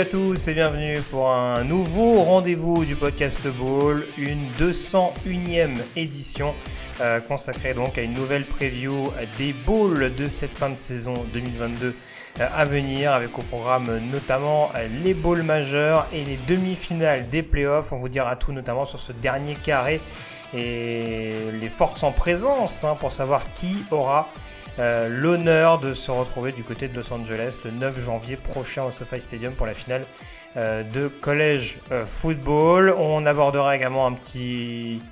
à tous et bienvenue pour un nouveau rendez-vous du podcast Ball, une 201e édition euh, consacrée donc à une nouvelle preview des Balls de cette fin de saison 2022 euh, à venir avec au programme notamment les Balls majeurs et les demi-finales des playoffs. On vous dira tout notamment sur ce dernier carré et les forces en présence hein, pour savoir qui aura euh, l'honneur de se retrouver du côté de Los Angeles le 9 janvier prochain au SoFi Stadium pour la finale euh, de collège euh, football. On abordera également un petit,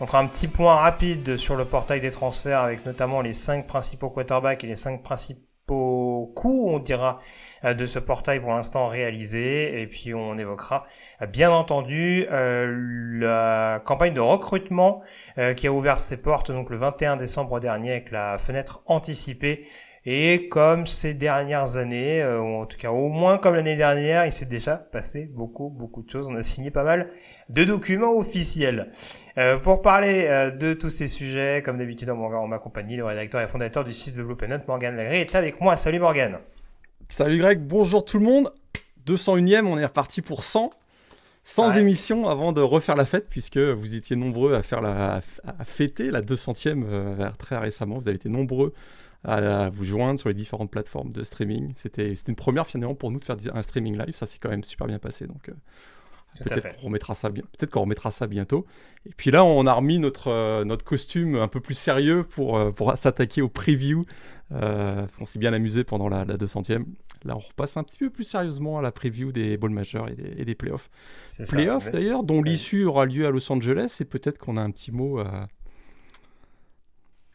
on fera un petit point rapide sur le portail des transferts avec notamment les 5 principaux quarterbacks et les 5 principaux coups, on dira, euh, de ce portail pour l'instant réalisé. Et puis on évoquera euh, bien entendu euh, la campagne de recrutement qui a ouvert ses portes donc le 21 décembre dernier avec la fenêtre anticipée. Et comme ces dernières années, ou en tout cas au moins comme l'année dernière, il s'est déjà passé beaucoup, beaucoup de choses. On a signé pas mal de documents officiels. Euh, pour parler euh, de tous ces sujets, comme d'habitude, en, en ma compagnie, le rédacteur et fondateur du site de Blue Planet, Morgan Lagré, est avec moi. Salut Morgan. Salut Greg, bonjour tout le monde. 201ème, on est reparti pour 100. 100 Ouais. émissions avant de refaire la fête, puisque vous étiez nombreux à faire la, à fêter la 200ème euh, très récemment. Vous avez été nombreux à, vous joindre sur les différentes plateformes de streaming. C'était une première finalement pour nous de faire un streaming live. Ça s'est quand même super bien passé. Donc euh, peut-être qu'on remettra ça bien. Peut-être qu'on remettra ça bientôt. Et puis là, on a remis notre euh, notre costume un peu plus sérieux pour euh, pour s'attaquer au preview. Euh, on s'est bien amusé pendant la, la 200ème. Là, on repasse un petit peu plus sérieusement à la preview des balls majeurs et des, et des playoffs. Playoffs d'ailleurs, dont Ouais. l'issue aura lieu à Los Angeles et peut-être qu'on a un petit mot à...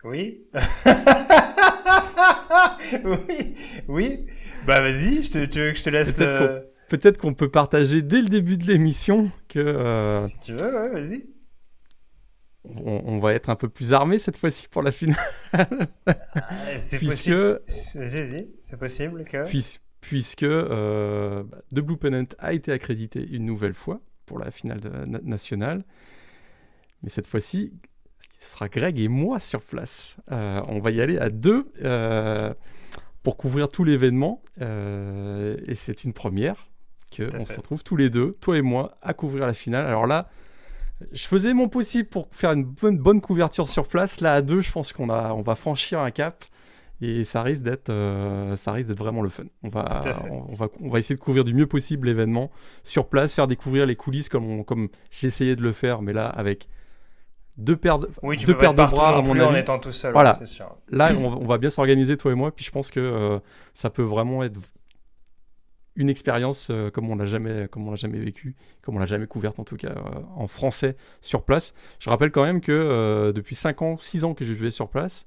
Oui. oui. Oui. Bah vas-y, je te, tu veux que je te laisse le... Peut-être qu'on peut partager dès le début de l'émission que euh, Si tu veux, ouais, vas-y. on, on va être un peu plus armé cette fois-ci pour la finale, Ah, C'est Puisque- possible. C'est- Vas-y, vas-y. C'est possible que... puis- puisque euh, bah, The Blue Pennant a été accrédité une nouvelle fois pour la finale de- na- nationale. Mais cette fois-ci, ce sera Greg et moi sur place. Euh, on va y aller à deux euh, pour couvrir tout l'événement. euh, et c'est une première que Tout à on se retrouve tous les deux, toi et moi, à couvrir la finale. Alors là, je faisais mon possible pour faire une bonne, bonne couverture sur place. Là, à deux, je pense qu'on a, on va franchir un cap. Et ça risque d'être, euh, ça risque d'être vraiment le fun. On va, on, on va, on va essayer de couvrir du mieux possible l'événement sur place, faire découvrir les coulisses comme, on- comme essayé de le faire, mais là avec deux paires de, Oui, tu deux paires de bras à mon en étant tout seul. Voilà. sûr. Là, on, va- on va bien s'organiser toi et moi, puis je pense que euh, ça peut vraiment être une expérience euh, comme on l'a jamais, comme on l'a jamais vécu, comme on l'a jamais couverte en tout cas euh, en français sur place. Je rappelle quand même que euh, depuis 5 ans, 6 ans que je jouais sur place,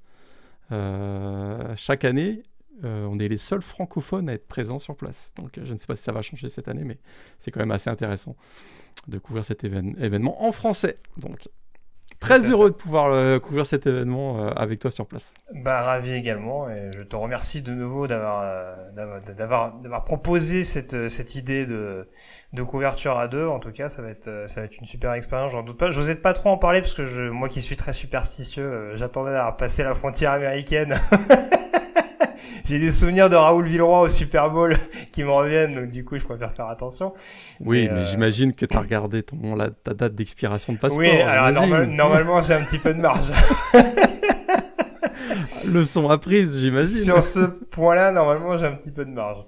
chaque année, on est les seuls francophones à être présents sur place. Donc je ne sais pas si ça va changer cette année, mais c'est quand même assez intéressant de couvrir cet évén- événement en français. Donc très heureux de pouvoir euh, couvrir cet événement euh, avec toi sur place. Bah ravi également et je te remercie de nouveau d'avoir euh, d'avoir proposé cette cette idée de de couverture à deux. En tout cas ça va être ça va être une super expérience j'en doute pas. J'osais pas trop en parler parce que je moi qui suis très superstitieux euh, j'attendais à passer la frontière américaine j'ai des souvenirs de Raoul Villeroy au Super Bowl qui me reviennent donc du coup je préfère faire attention Oui, Mais, mais, euh, j'imagine que tu as regardé ton, la, ta date d'expiration de passeport. oui alors normal- normalement j'ai un petit peu de marge Leçon apprise, j'imagine. Sur ce point-là, normalement, j'ai un petit peu de marge.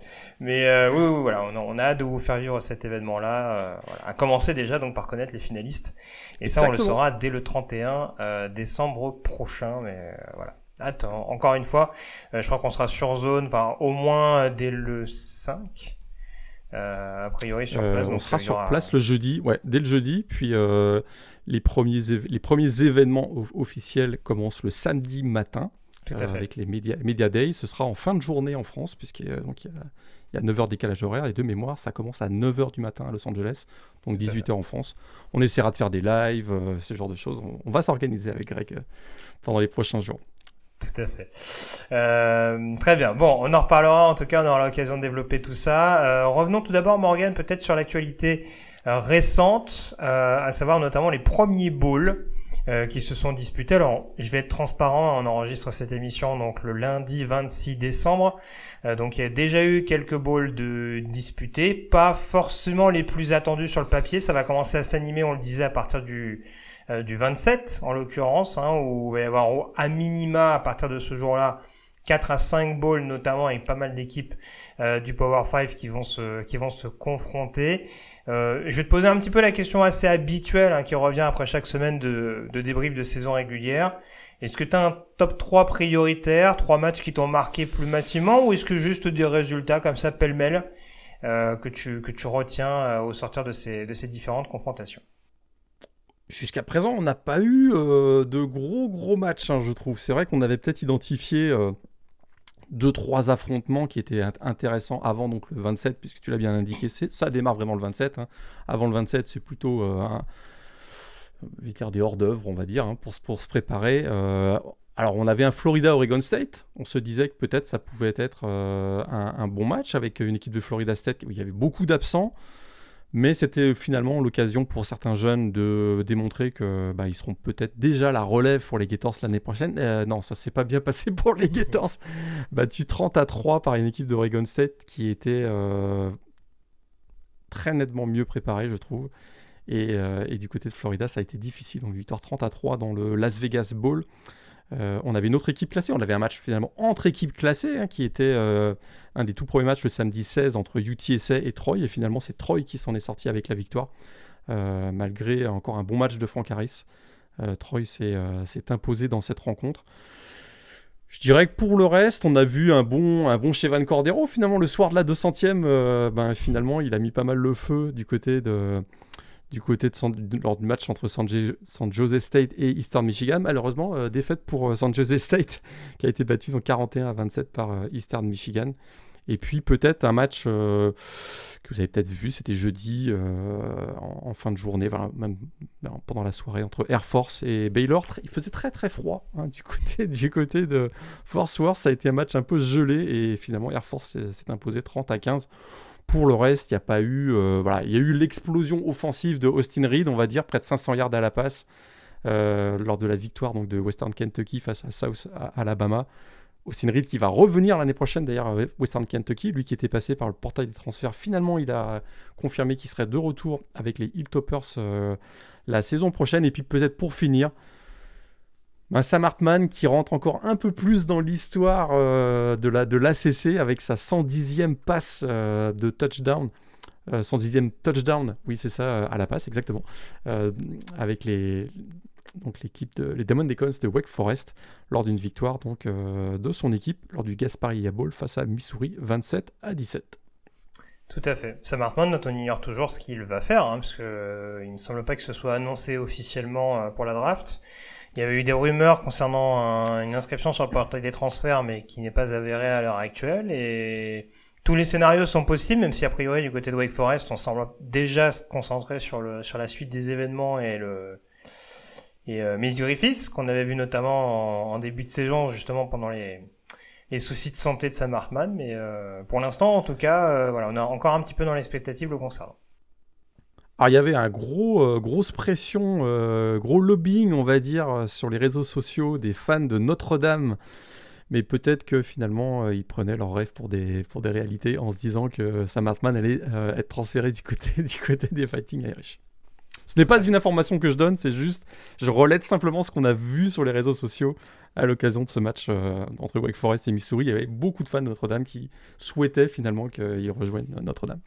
Mais euh, oui, oui, voilà, on a, on a hâte de vous faire vivre cet événement-là. euh, voilà. À commencer déjà donc par connaître les finalistes. Et ça, on le saura dès le 31 euh, décembre prochain. Mais euh, voilà. Attends, encore une fois, euh, je crois qu'on sera sur zone, enfin au moins euh, dès le 5. a priori sur place. on sera sur place le jeudi, ouais, dès le jeudi. Puis les, premiers les premiers événements officiels commencent le samedi matin. avec les Media, Media Days, ce sera en fin de journée en France, puisqu'il y y a il y a 9 heures décalage horaire et de mémoire, ça commence à 9 h du matin à Los Angeles, donc 18 h en France. On essaiera de faire des lives, euh, ce genre de choses. On, va s'organiser avec Greg euh, pendant les prochains jours. Tout à fait. Euh, très bien. Bon, on en reparlera. En tout cas, on aura l'occasion de développer tout ça. revenons tout d'abord, Morgan, peut-être sur l'actualité récente, à savoir notamment les premiers bowls. qui se sont disputés. Alors, je vais être transparent, on enregistre cette émission donc le lundi 26 décembre. Euh, donc il y a déjà eu quelques balls de disputés, pas forcément les plus attendus sur le papier. Ça va commencer à s'animer, on le disait, à partir du euh, du 27 en l'occurrence, hein, où il va y avoir à minima à partir de ce jour-là 4 à 5 balls notamment avec pas mal d'équipes euh, du Power 5 qui vont se qui vont se confronter. Euh, je vais te poser un petit peu la question assez habituelle hein, qui revient après chaque semaine de, de débrief de saison régulière. Est-ce que tu un top 3 prioritaire, trois matchs qui t'ont marqué plus massivement, ou est-ce que juste des résultats comme ça pêle-mêle que, tu, que tu retiens au sortir de ces, de ces différentes confrontations? Jusqu'à présent, on n'a pas eu euh, de gros gros matchs, hein, je trouve. C'est vrai qu'on avait peut-être identifié deux trois affrontements qui étaient intéressants avant donc le 27, puisque tu l'as bien indiqué. Ça démarre vraiment le 27. Hein. Avant le 27, c'est plutôt un dire des hors-d'œuvre, on va dire, hein, pour, se préparer. Euh, alors, on avait un Florida-Oregon State. On se disait que peut-être ça pouvait être euh, un, bon match avec une équipe de Florida State où il y avait beaucoup d'absents. Mais c'était finalement l'occasion pour certains jeunes de démontrer que bah, ils seront peut-être déjà la relève pour les Gators l'année prochaine. Euh, non, ça s'est pas bien passé pour les Gators. Battu 30 à 3 par une équipe d'Oregon State qui était très nettement mieux préparée, je trouve. Euh, et, du côté de Florida, ça a été difficile. Donc victoire 30 à 3 dans le Las Vegas Bowl. Euh, on avait une autre équipe classée. On avait un match finalement entre équipes classées, hein, qui était euh, un des tout premiers matchs le samedi 16 entre UTSA et Troy. Et finalement, c'est Troy qui s'en est sorti avec la victoire, malgré encore un bon match de Frank Harris. Troy s'est imposé dans cette rencontre. Je dirais que pour le reste, on a vu un bon, un bon Chevan Cordero. Finalement, le soir de la 200e, ben, finalement, il a mis pas mal le feu du côté de, du côté de lors du match entre San, Jose State et Eastern Michigan. Malheureusement, euh, défaite pour euh, San Jose State qui a été battu en 41 à 27 par euh, Eastern Michigan. Et puis peut-être un match que vous avez peut-être vu, c'était jeudi en, fin de journée, même ben, pendant la soirée entre Air Force et Baylor. Il faisait très très froid hein, du, côté, du côté de Force Worth. Ça a été un match un peu gelé et finalement Air Force s'est imposé 30 à 15. Pour le reste, il n'y a pas eu. Euh, voilà, il y a eu l'explosion offensive de Austin Reed, on va dire, près de 500 yards à la passe euh, lors de la victoire donc, de Western Kentucky face à South Alabama. Austin Reed qui va revenir l'année prochaine d'ailleurs avec Western Kentucky, lui qui était passé par le portail des transferts. Finalement, il a confirmé qu'il serait de retour avec les Hilltoppers euh, la saison prochaine. Et puis peut-être pour finir, ben, Sam Hartman qui rentre encore un peu plus dans l'histoire euh, de la de l'ACC avec sa 110e passe euh, de touchdown. 110e euh, touchdown, oui c'est ça, à la passe exactement, avec les donc l'équipe de les Demon Deacons de Wake Forest lors d'une victoire donc de son équipe lors du Gasparilla Bowl face à Missouri 27 à 17. Tout à fait. Sam Hartman, on ignore toujours ce qu'il va faire, hein, parce que il ne semble pas que ce soit annoncé officiellement pour la draft. Il y avait eu des rumeurs concernant une inscription sur le portail des transferts, mais qui n'est pas avérée à l'heure actuelle. Et tous les scénarios sont possibles, même si a priori du côté de Wake Forest, on semble déjà se concentrer sur le sur la suite des événements et le et euh, qu'on avait vu notamment en, début de saison, justement pendant les les soucis de santé de Sam Hartman. Mais euh, pour l'instant, en tout cas, euh, voilà, on est encore un petit peu dans l'expectative le concernant. Alors il y avait un gros, euh, grosse pression, gros lobbying, on va dire, sur les réseaux sociaux des fans de Notre-Dame. Mais peut-être que finalement, ils prenaient leur rêve pour des, pour des réalités en se disant que Sam Hartman allait être transféré du côté, du côté des Fighting Irish. Ce n'est pas une information que je donne, c'est juste, je relève simplement ce qu'on a vu sur les réseaux sociaux à l'occasion de ce match entre Wake Forest et Missouri. Il y avait beaucoup de fans de Notre-Dame qui souhaitaient finalement qu'ils rejoignent Notre-Dame.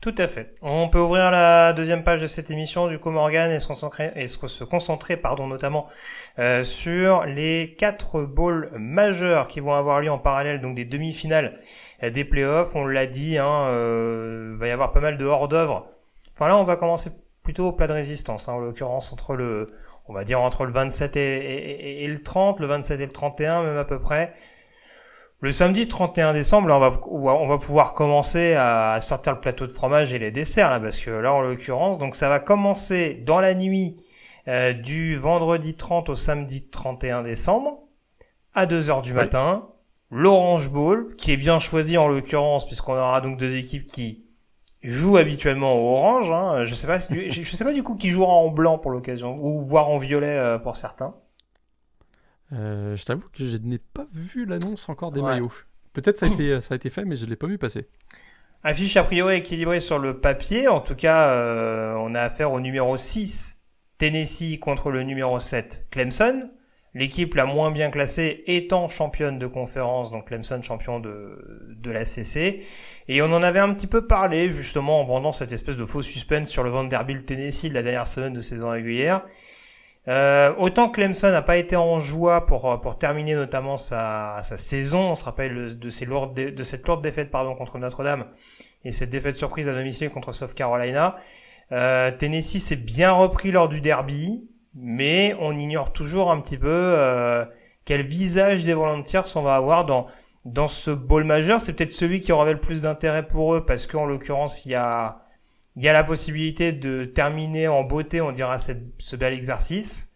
Tout à fait. On peut ouvrir la deuxième page de cette émission du coup Morgan et se concentrer, et se concentrer pardon, notamment euh, sur les quatre bowls majeurs qui vont avoir lieu en parallèle, donc des demi-finales euh, des playoffs? On l'a dit, hein, euh, va y avoir pas mal de hors-d'œuvre. Enfin là, on va commencer plutôt au plat de résistance, hein, en l'occurrence entre le, on va dire entre le 27 et, et, le 30, le 27 et le 31 même à peu près. Le samedi 31 décembre, on va, on va pouvoir commencer à sortir le plateau de fromage et les desserts, là, parce que là, en l'occurrence, donc ça va commencer dans la nuit euh, du vendredi 30 au samedi 31 décembre, à 2h du matin, l'Orange Bowl, qui est bien choisi en l'occurrence, puisqu'on aura donc deux équipes qui jouent habituellement au orange. Hein. Je sais pas, je sais pas du coup qui jouera en blanc pour l'occasion, ou voire en violet euh, pour certains. Euh, je t'avoue que je n'ai pas vu l'annonce encore des maillots. Peut-être ça, a été, ça a été fait, mais je ne l'ai pas vu passer. Affiche a priori équilibrée sur le papier. En tout cas, euh, on a affaire au numéro 6, Tennessee, contre le numéro 7, Clemson. L'équipe la moins bien classée étant championne de conférence, donc Clemson champion de, de la CC. Et on en avait un petit peu parlé justement en vendant cette espèce de faux suspense sur le Vanderbilt Tennessee de la dernière semaine de saison régulière. Euh, autant Clemson n'a pas été en joie pour, pour terminer notamment sa, sa saison, on se rappelle de, ces lourdes, de cette lourde défaite pardon, contre Notre-Dame et cette défaite surprise à domicile contre South Carolina. Euh, Tennessee s'est bien repris lors du derby, mais on ignore toujours un petit peu euh, quel visage des Volunteers on va avoir dans, dans ce bowl majeur. C'est peut-être celui qui aura le plus d'intérêt pour eux parce qu'en l'occurrence, il y a il y a la possibilité de terminer en beauté, on dira, ce bel exercice.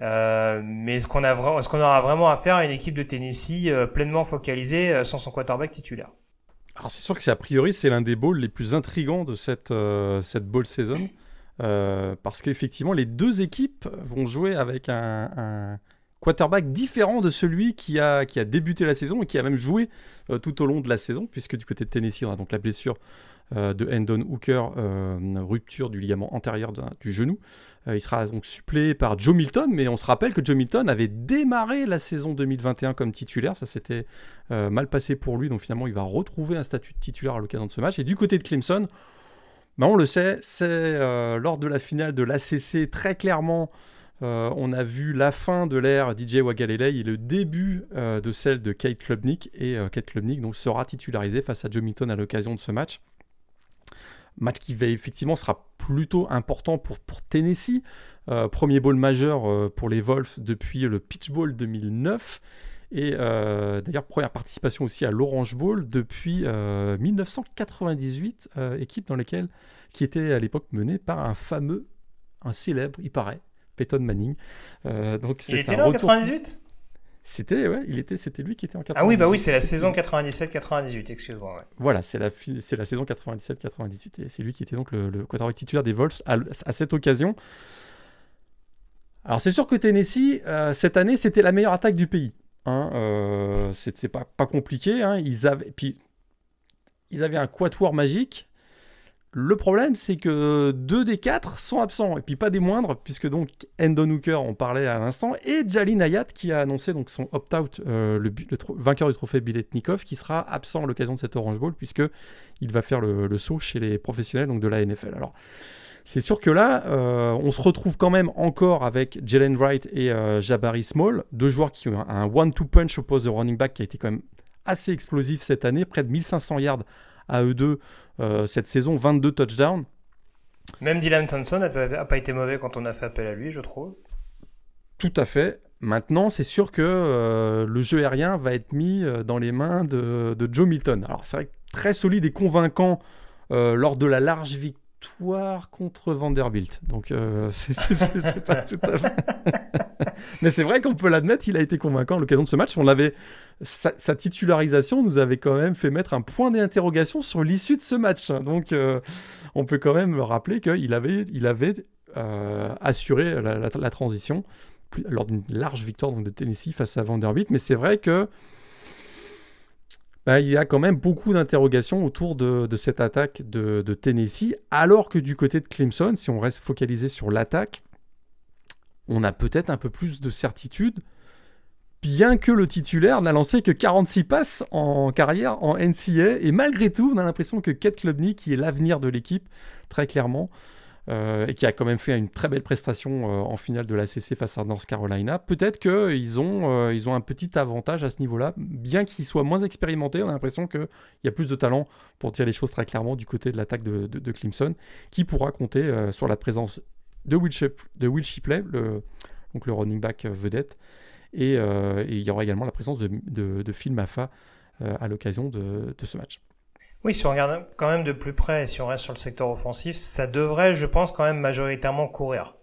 Euh, mais est-ce qu'on a est-ce qu'on aura vraiment affaire à une équipe de Tennessee euh, pleinement focalisée sans son quarterback titulaire? Alors c'est sûr que c'est a priori c'est l'un des bowls les plus intrigants de cette cette bowl saison parce qu'effectivement les deux équipes vont jouer avec un, quarterback différent de celui qui a qui a débuté la saison et qui a même joué tout au long de la saison puisque du côté de Tennessee on a donc la blessure euh, de Hendon Hooker, euh, rupture du ligament antérieur du genou. Euh, il sera donc suppléé par Joe Milton, mais on se rappelle que Joe Milton avait démarré la saison 2021 comme titulaire. Ça s'était mal passé pour lui, donc finalement il va retrouver un statut de titulaire à l'occasion de ce match. Et du côté de Clemson, on le sait, c'est lors de la finale de l'ACC très clairement. on a vu la fin de l'ère DJ Wagalele et le début de celle de Kate Klubnik. Et Kate Klubnik sera titularisé face à Joe Milton à l'occasion de ce match. Match qui va effectivement sera plutôt important pour, pour Tennessee. Euh, premier bowl majeur euh, pour les Wolves depuis le Pitch Bowl 2009. Et euh, d'ailleurs, première participation aussi à l'Orange Bowl depuis 1998, équipe dans laquelle, qui était à l'époque menée par un fameux, un célèbre, il paraît, Peyton Manning. donc il était là en 98 c'était ouais, il était, c'était lui qui était en 98. Ah oui, bah oui, c'est la saison 97-98, excuse-moi. Voilà, c'est la, c'est la saison 97-98 et c'est lui qui était donc le, le quarterback titulaire des Vols à, cette occasion. Alors c'est sûr que Tennessee euh, cette année c'était la meilleure attaque du pays. Hein, euh, c'était pas, compliqué. Hein, ils avaient puis ils avaient un quatuor magique le problème, c'est que deux des quatre sont absents, et puis pas des moindres, puisque donc Endon Hooker, on parlait à l'instant, et Jalin Hayat qui a annoncé donc son opt-out, euh, le, vainqueur du trophée Biletnikov, qui sera absent à l'occasion de cette Orange Bowl, puisque il va faire le, saut chez les professionnels donc de la NFL. Alors, c'est sûr que là, euh, on se retrouve quand même encore avec Jalen Wright et euh, Jabari Small, deux joueurs qui ont un one-two punch au poste de running back qui a été quand même assez explosif cette année, près de 1500 yards à eux deux euh, cette saison, 22 touchdowns. Même Dylan Thompson n'a pas été mauvais quand on a fait appel à lui, je trouve. Tout à fait. Maintenant, c'est sûr que euh, le jeu aérien va être mis dans les mains de, Joe Milton. Alors, c'est vrai très solide et convaincant lors de la large victoire victoire contre Vanderbilt. Donc, euh, c'est pas tout à fait. Mais c'est vrai qu'on peut l'admettre, il a été convaincant à l'occasion de ce match. L'avait, sa, titularisation nous avait quand même fait mettre un point d'interrogation sur l'issue de ce match. Donc, euh, on peut quand même rappeler qu'il avait, il avait euh, assuré la, transition lors d'une large victoire de Tennessee face à Vanderbilt. Mais c'est vrai que bah, il y a quand même beaucoup d'interrogations autour de, cette attaque de, Tennessee, alors que du côté de Clemson, si on reste focalisé sur l'attaque, on a peut-être un peu plus de certitude, bien que le titulaire n'a lancé que 46 passes en carrière en NCA. Et malgré tout, on a l'impression que Kate Klubnik, qui est l'avenir de l'équipe, très clairement, euh, et qui a quand même fait une très belle prestation euh, en finale de la CC face à North Carolina, peut-être qu'ils ont, euh, ont un petit avantage à ce niveau-là, bien qu'ils soient moins expérimentés. On a l'impression qu'il y a plus de talent, pour dire les choses très clairement, du côté de l'attaque de, Clemson, qui pourra compter sur la présence de Will, de Will Shipley, le, donc le running back vedette, et, il y aura également la présence de, de Phil Maffa à l'occasion de, ce match. Oui, si on regarde quand même de plus près, si on reste sur le secteur offensif, ça devrait, je pense, quand même majoritairement courir.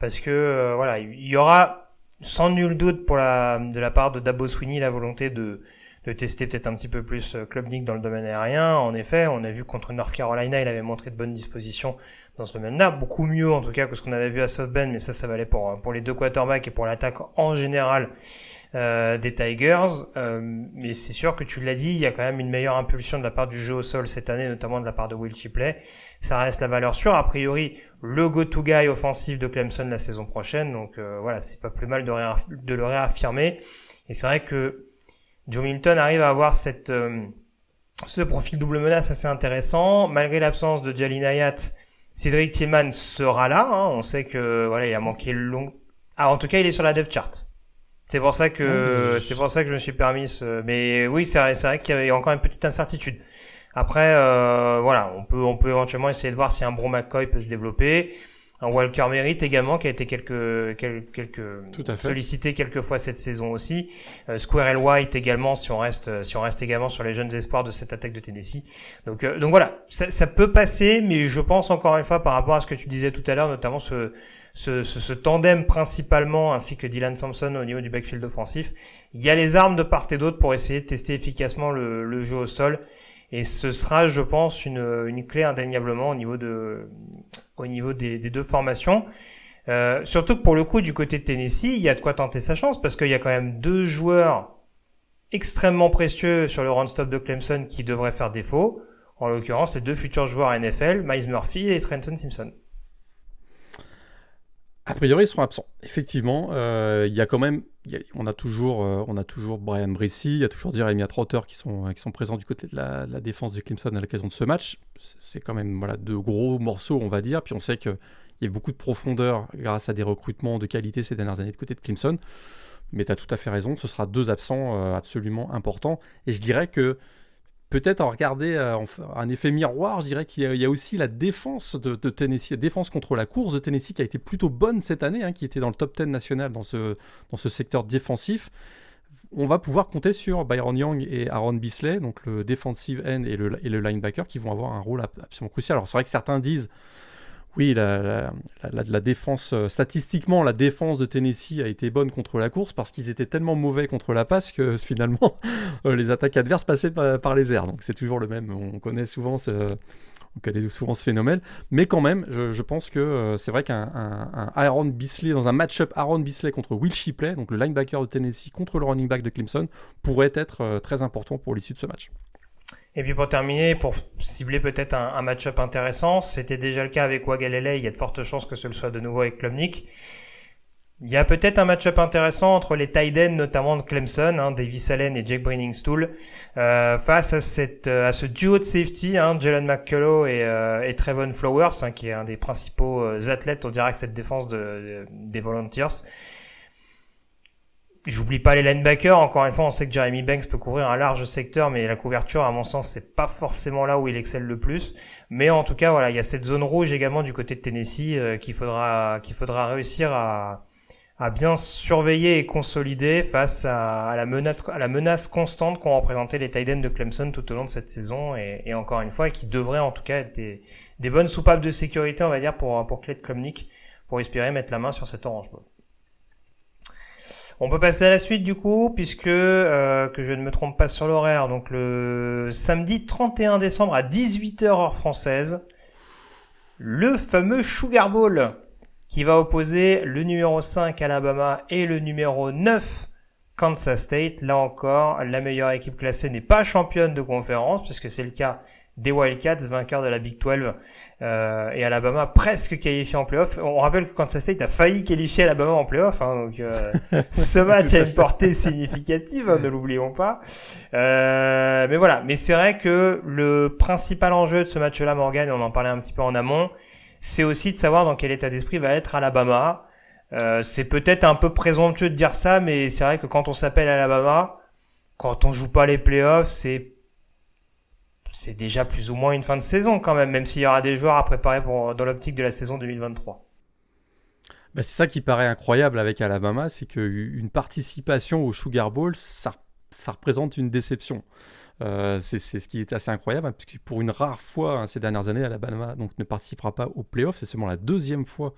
Parce que, euh, voilà, il y aura sans nul doute pour la, de la part de Dabo Sweeney la volonté de, de tester peut-être un petit peu plus euh, Klubnik dans le domaine aérien. En effet, on a vu contre North Carolina, il avait montré de bonnes dispositions dans ce domaine-là, beaucoup mieux en tout cas que ce qu'on avait vu à South Bend, mais ça, ça valait pour, pour les deux quarterbacks et pour l'attaque en général. Euh, des Tigers. Euh, mais c'est sûr que tu l'as dit, il y a quand même une meilleure impulsion de la part du jeu au sol cette année, notamment de la part de Will Chipley. Ça reste la valeur sûre. A priori, le go-to-guy offensif de Clemson la saison prochaine. Donc euh, voilà, c'est pas plus mal de, le réaffirmer. Et c'est vrai que Joe Milton arrive à avoir cette ce profil double menace assez intéressant. Malgré l'absence de Jalin Hayat, Cédric Tillman sera là. Hein. On sait que voilà, il a manqué long. Ah, en tout cas, il est sur la dev chart. C'est pour ça que c'est pour ça que je me suis permis ce. Mais oui, c'est vrai, c'est vrai qu'il y avait encore une petite incertitude. Après, euh, voilà, on peut on peut éventuellement essayer de voir si un Bro McCoy peut se développer. Un Walker Merritt également qui a été quelques quelques, quelques sollicité quelques fois cette saison aussi. Euh, Squirrel White également si on reste si on reste également sur les jeunes espoirs de cette attaque de Tennessee. Donc euh, donc voilà, ça, ça peut passer, mais je pense encore une fois par rapport à ce que tu disais tout à l'heure, notamment ce ce, ce, tandem principalement, ainsi que Dylan Thompson au niveau du backfield offensif. Il y a les armes de part et d'autre pour essayer de tester efficacement le, le, jeu au sol. Et ce sera, je pense, une, une clé indéniablement au niveau, de, au niveau des, des deux formations. Euh, surtout que pour le coup, du côté de Tennessee, il y a de quoi tenter sa chance parce qu'il y a quand même deux joueurs extrêmement précieux sur le run-stop de Clemson qui devraient faire défaut. En l'occurrence, les deux futurs joueurs NFL, Miles Murphy et Trenton Simpson. A priori, ils seront absents. Effectivement, euh, il y a quand même, on a toujours, euh, on a toujours Brian Brissy, il y a toujours Jeremy Trotter qui sont, qui sont présents du côté de la, défense du Clemson à l'occasion de ce match. C'est quand même voilà deux gros morceaux, on va dire. Puis on sait qu'il y a beaucoup de profondeur grâce à des recrutements de qualité ces dernières années de côté de Clemson. Mais tu as tout à fait raison, ce sera deux absents euh, absolument importants. Et je dirais que peut-être en regarder euh, un effet miroir, je dirais qu'il y, a aussi la défense de, Tennessee, défense contre la course de Tennessee qui a été plutôt bonne cette année, hein, qui était dans le top 10 national dans ce, dans ce secteur défensif. On va pouvoir compter sur Byron Young et Aaron Bisley, donc le defensive end et le, et le linebacker, qui vont avoir un rôle absolument crucial. Alors c'est vrai que certains disent oui, euh, statistiquement, la défense de Tennessee a été bonne contre la course parce qu'ils étaient tellement mauvais contre la passe que finalement, euh, les attaques adverses passaient par, les airs. Donc c'est toujours le même. On connaît souvent ce, on connaît souvent ce phénomène. Mais quand même, je, pense que euh, c'est vrai qu'un Aaron Bisley, dans un match-up Aaron Bisley contre Will Shipley, donc le linebacker de Tennessee contre le running back de Clemson, pourrait être très important pour l'issue de ce match. Et puis pour terminer, pour cibler peut-être un, match-up intéressant, c'était déjà le cas avec Wagalele, il y a de fortes chances que ce le soit de nouveau avec Klubnik. Il y a peut-être un match-up intéressant entre les tight notamment de Clemson, hein, Davis Allen et Jake Brainingstool, euh, face à, cette, euh, à ce duo de safety, hein, Jalen McCullough et, euh, et Trevon Flowers, hein, qui est un des principaux euh, athlètes, on dirait, cette défense de, des Volunteers. J'oublie pas les linebackers. Encore une fois, on sait que Jeremy Banks peut couvrir un large secteur, mais la couverture, à mon sens, c'est pas forcément là où il excelle le plus. Mais en tout cas, voilà, il y a cette zone rouge également du côté de Tennessee euh, qu'il faudra, qu'il faudra réussir à, à bien surveiller et consolider face à, la, menace, à la menace constante qu'ont représenté les Titans de Clemson tout au long de cette saison et, encore une fois, qui devraient en tout cas être des, des bonnes soupapes de sécurité, on va dire, pour, pour Klumnik, pour espérer mettre la main sur cet orange ball. On peut passer à la suite du coup, puisque euh, je ne me trompe pas sur l'horaire, donc le samedi 31 décembre à 18h heure française, le fameux Sugar Bowl qui va opposer le numéro 5 Alabama et le numéro 9 Kansas State. Là encore, la meilleure équipe classée n'est pas championne de conférence, puisque c'est le cas des Wildcats, vainqueurs de la Big 12, euh, et Alabama presque qualifié en playoff. On rappelle que Kansas State a failli qualifier Alabama en playoff, hein, donc euh, ce match a une portée significative, hein, ne l'oublions pas. Euh, mais voilà, mais c'est vrai que le principal enjeu de ce match-là, Morgan, on en parlait un petit peu en amont, c'est aussi de savoir dans quel état d'esprit va être Alabama. Euh, c'est peut-être un peu présomptueux de dire ça, mais c'est vrai que quand on s'appelle Alabama, quand on joue pas les playoffs, c'est c'est déjà plus ou moins une fin de saison quand même, même s'il y aura des joueurs à préparer pour, dans l'optique de la saison 2023. Bah, c'est ça qui paraît incroyable avec Alabama, c'est qu'une participation au Sugar Bowl, ça, représente une déception. Euh, c'est ce qui est assez incroyable, hein, puisque pour une rare fois hein, ces dernières années, Alabama donc, ne participera pas aux playoffs. C'est seulement la deuxième fois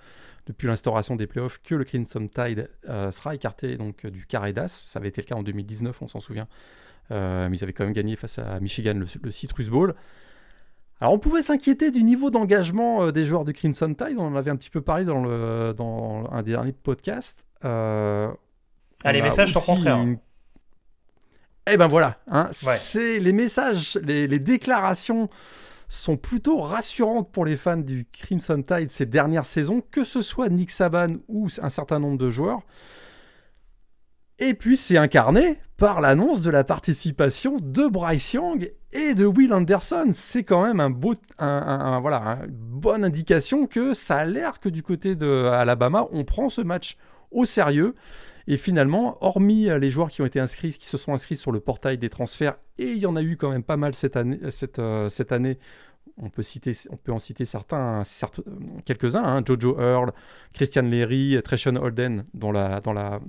depuis l'instauration des playoffs que le Crimson Tide euh, sera écarté donc, du carré d'as. Ça avait été le cas en 2019, on s'en souvient, euh, mais ils avaient quand même gagné face à Michigan le, Citrus Bowl. Alors on pouvait s'inquiéter du niveau d'engagement euh, des joueurs du Crimson Tide, on en avait un petit peu parlé dans, le, dans un des derniers podcasts. Euh, ah, les messages sont contraires. Eh ben voilà, hein, c'est les messages, les, les, déclarations sont plutôt rassurantes pour les fans du Crimson Tide ces dernières saisons, que ce soit Nick Saban ou un certain nombre de joueurs. Et puis c'est incarné par l'annonce de la participation de Bryce Young et de Will Anderson. C'est quand même un beau, voilà, une bonne indication que ça a l'air que du côté de Alabama, on prend ce match au sérieux. Et finalement, hormis les joueurs qui ont été inscrits, qui se sont inscrits sur le portail des transferts, et il y en a eu quand même pas mal cette année, cette, euh, année on peut, citer, on peut en citer certains, quelques-uns, hein, Jojo Earl, Christian Leary, Treshawn Holden dans la, dans la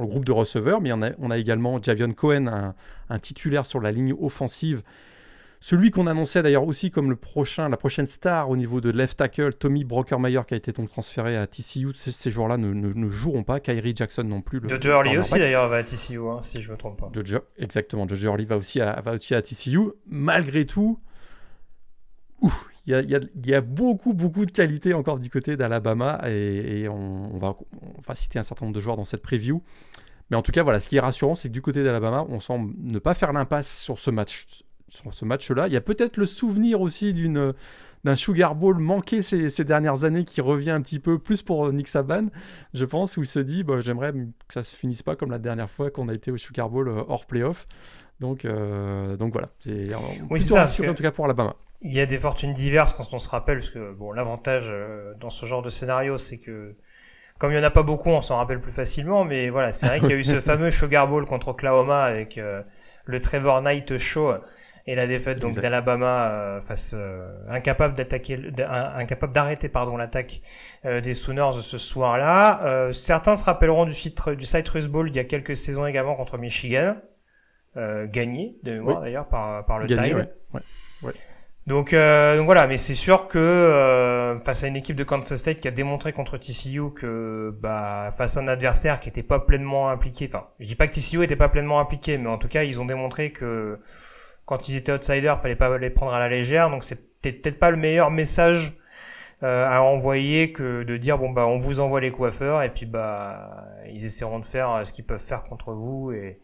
le groupe de receveurs, mais on a, on a également Javion Cohen, un, titulaire sur la ligne offensive. Celui qu'on annonçait d'ailleurs aussi comme le prochain, la prochaine star au niveau de left tackle, Tommy Brockermeyer, qui a été donc transféré à TCU. Ces, joueurs-là ne, joueront pas. Kyrie Jackson non plus. Jojo Early aussi d'ailleurs va à TCU, hein, si je ne me trompe pas. exactement, Jojo Early va aussi à, va aussi à TCU. Malgré tout, il y, a, beaucoup, beaucoup de qualité encore du côté d'Alabama et, on, va, on, va, citer un certain nombre de joueurs dans cette preview. Mais en tout cas, voilà, ce qui est rassurant, c'est que du côté d'Alabama, on semble ne pas faire l'impasse sur ce match. Sur ce match-là, il y a peut-être le souvenir aussi d'une d'un Sugar Bowl manqué ces, ces, dernières années qui revient un petit peu plus pour Nick Saban, je pense, où il se dit bah, j'aimerais que ça se finisse pas comme la dernière fois qu'on a été au Sugar Bowl euh, hors playoff. Donc, euh, donc voilà, c'est oui, ça, rassuré en tout cas pour Alabama. Il y a des fortunes diverses quand on se rappelle, parce que bon, l'avantage euh, dans ce genre de scénario, c'est que comme il n'y en a pas beaucoup, on s'en rappelle plus facilement, mais voilà, c'est vrai qu'il y a eu ce fameux Sugar Bowl contre Oklahoma avec euh, le Trevor Knight Show et la défaite donc d'Alabama euh, face incapable d'attaquer, incapable d'arrêter pardon l'attaque des Sooners ce soir-là. certains se rappelleront du, du Citrus Bowl il y a quelques saisons également contre Michigan, gagné de mémoire d'ailleurs par, par le Tide. Ouais. Ouais. Donc, euh, voilà, mais c'est sûr que euh, face à une équipe de Kansas State qui a démontré contre TCU que bah, face à un adversaire qui n'était pas pleinement impliqué, enfin je dis pas que TCU était pas pleinement impliqué, mais en tout cas ils ont démontré que quand ils étaient outsiders, fallait pas les prendre à la légère, donc c'était peut-être pas le meilleur message euh, à envoyer que de dire bon bah on vous envoie les coiffeurs et puis bah ils essaieront de faire ce qu'ils peuvent faire contre vous et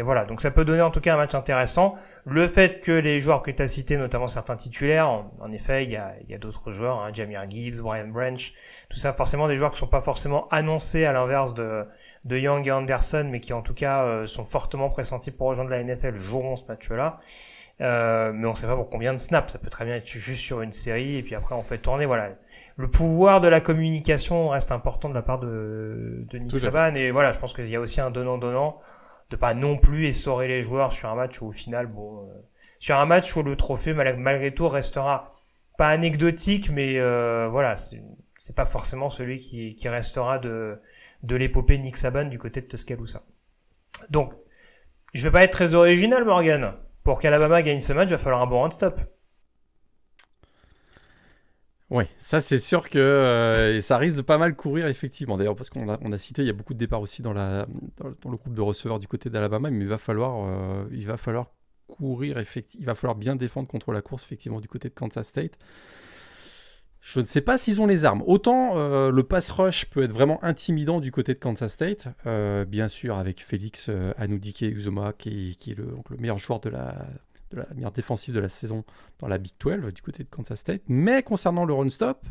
et voilà, donc ça peut donner en tout cas un match intéressant. Le fait que les joueurs que tu as cités, notamment certains titulaires, en, effet, il y a, y a d'autres joueurs, hein, Jamir Gibbs, Brian Branch, tout ça, forcément des joueurs qui sont pas forcément annoncés à l'inverse de, de Young et Anderson, mais qui en tout cas euh, sont fortement pressentis pour rejoindre la NFL, joueront ce match-là. Euh, mais on sait pas pour combien de snaps, ça peut très bien être juste sur une série, et puis après on fait tourner, voilà. Le pouvoir de la communication reste important de la part de, de Nick Saban, et voilà, je pense qu'il y a aussi un donnant-donnant de pas non plus essorer les joueurs sur un match où au final, bon, euh, sur un match où le trophée malgré tout restera pas anecdotique, mais euh, voilà, c'est pas forcément celui qui, restera de, de l'épopée Nick Saban du côté de Tuscaloosa. Donc, je vais pas être très original, Morgan. Pour qu'Alabama gagne ce match, il va falloir un bon run-stop. Oui, ça c'est sûr que euh, ça risque de pas mal courir effectivement. D'ailleurs, parce qu'on a, cité, il y a beaucoup de départs aussi dans, le groupe de receveurs du côté d'Alabama, mais il va falloir, euh, il va falloir courir, effectivement, il va falloir bien défendre contre la course effectivement du côté de Kansas State. Je ne sais pas s'ils ont les armes. Autant euh, le pass rush peut être vraiment intimidant du côté de Kansas State, bien sûr avec Félix Anoudike Uzoma qui, est le, meilleur joueur de la, de la meilleure défensive de la saison dans la Big 12 du côté de Kansas State. Mais concernant le run-stop,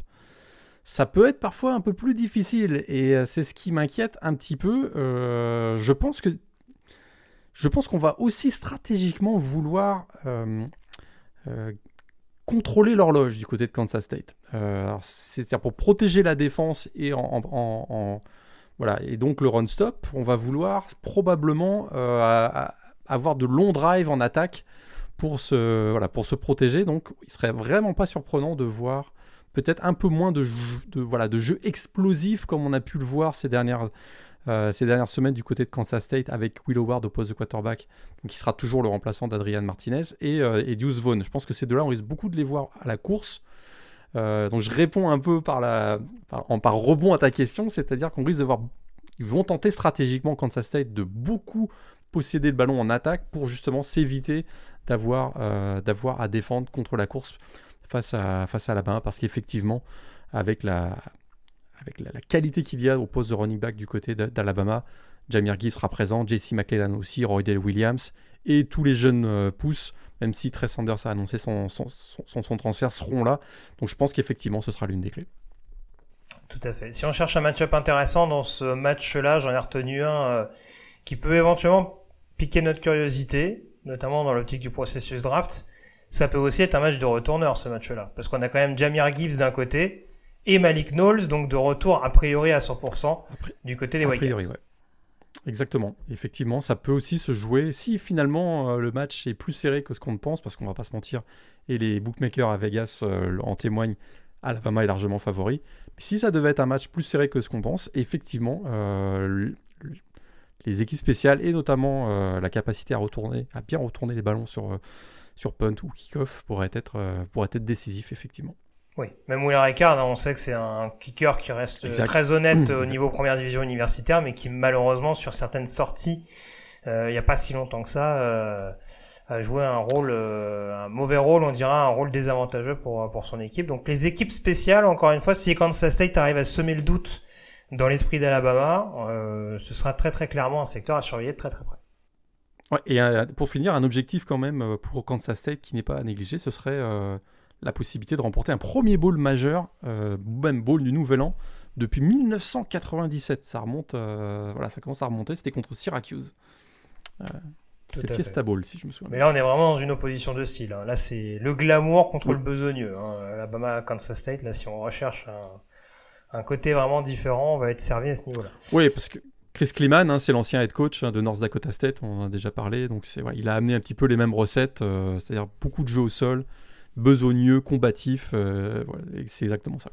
ça peut être parfois un peu plus difficile et euh, c'est ce qui m'inquiète un petit peu. Euh, je pense que je pense qu'on va aussi stratégiquement vouloir euh, contrôler l'horloge du côté de Kansas State. C'est-à-dire pour protéger la défense et en, voilà et donc le run stop, on va vouloir probablement avoir de longs drives en attaque pour se voilà pour se protéger. Donc il serait vraiment pas surprenant de voir peut-être un peu moins de, de, voilà, de jeux explosifs comme on a pu le voir ces dernières, euh, ces dernières semaines du côté de Kansas State avec Will Howard au poste de quarterback, qui sera toujours le remplaçant d'Adrian Martinez, et, euh, et Vaughn. Je pense que ces deux-là, on risque beaucoup de les voir à la course. Euh, donc je réponds un peu par, la, en, par rebond à ta question, c'est-à-dire qu'on risque de voir... Ils vont tenter stratégiquement Kansas State de beaucoup posséder le ballon en attaque pour justement s'éviter d'avoir d'avoir à défendre contre la course face à, face à Alabama parce qu'effectivement, avec la, avec la, qualité qu'il y a au poste de running back du côté d'Alabama, Jamir Gibbs sera présent, JC McClellan aussi, Roydell Williams et tous les jeunes euh, pousses, même si Trey Sanders a annoncé son, son, son, transfert, seront là. Donc je pense qu'effectivement, ce sera l'une des clés. Tout à fait. Si on cherche un match-up intéressant dans ce match-là, j'en ai retenu un euh, qui peut éventuellement piquer notre curiosité, notamment dans l'optique du processus draft ça peut aussi être un match de retourneur ce match-là. Parce qu'on a quand même Jamir Gibbs d'un côté et Malik Knowles, donc de retour a priori à 100% du côté des Wildcats. Exactement. Effectivement, ça peut aussi se jouer si finalement euh, le match est plus serré que ce qu'on pense, parce qu'on va pas se mentir, et les bookmakers à Vegas euh, en témoignent, Alabama est largement favori. Mais si ça devait être un match plus serré que ce qu'on pense, effectivement, euh, les équipes spéciales et notamment la capacité à retourner, à bien retourner les ballons sur sur punt ou kick-off pourrait être, euh, pourrait être décisif, effectivement. Oui, même Will Ricard, hein, on sait que c'est un kicker qui reste très honnête au niveau première division universitaire, mais qui malheureusement sur certaines sorties, euh, il n'y a pas si longtemps que ça, euh, a joué un rôle, un mauvais rôle, on dira, un rôle désavantageux pour, pour son équipe. Donc les équipes spéciales, encore une fois, si Kansas State arrive à semer le doute dans l'esprit d'Alabama, ce sera très très clairement un secteur à surveiller de très très près et euh, pour finir, un objectif quand même euh, pour Kansas State qui n'est pas à négliger, ce serait euh, la possibilité de remporter un premier bowl majeur, même bowl du Nouvel An, depuis 1997. Ça remonte, voilà, ça commence à remonter. C'était contre Syracuse. c'est Fiesta Bowl, si je me souviens. Mais là, on est vraiment dans une opposition de style. Hein. Là, c'est le glamour contre le besogneux. Hein. Alabama, Kansas State. Là, si on recherche un, un côté vraiment différent, va être servi à ce niveau-là. Oui, parce que Chris Kliman, hein, c'est l'ancien head coach hein, de North Dakota State, on en a déjà parlé. Donc il a amené un petit peu les mêmes recettes, euh, c'est-à-dire beaucoup de jeux au sol, besogneux, combatifs. Euh, c'est exactement ça.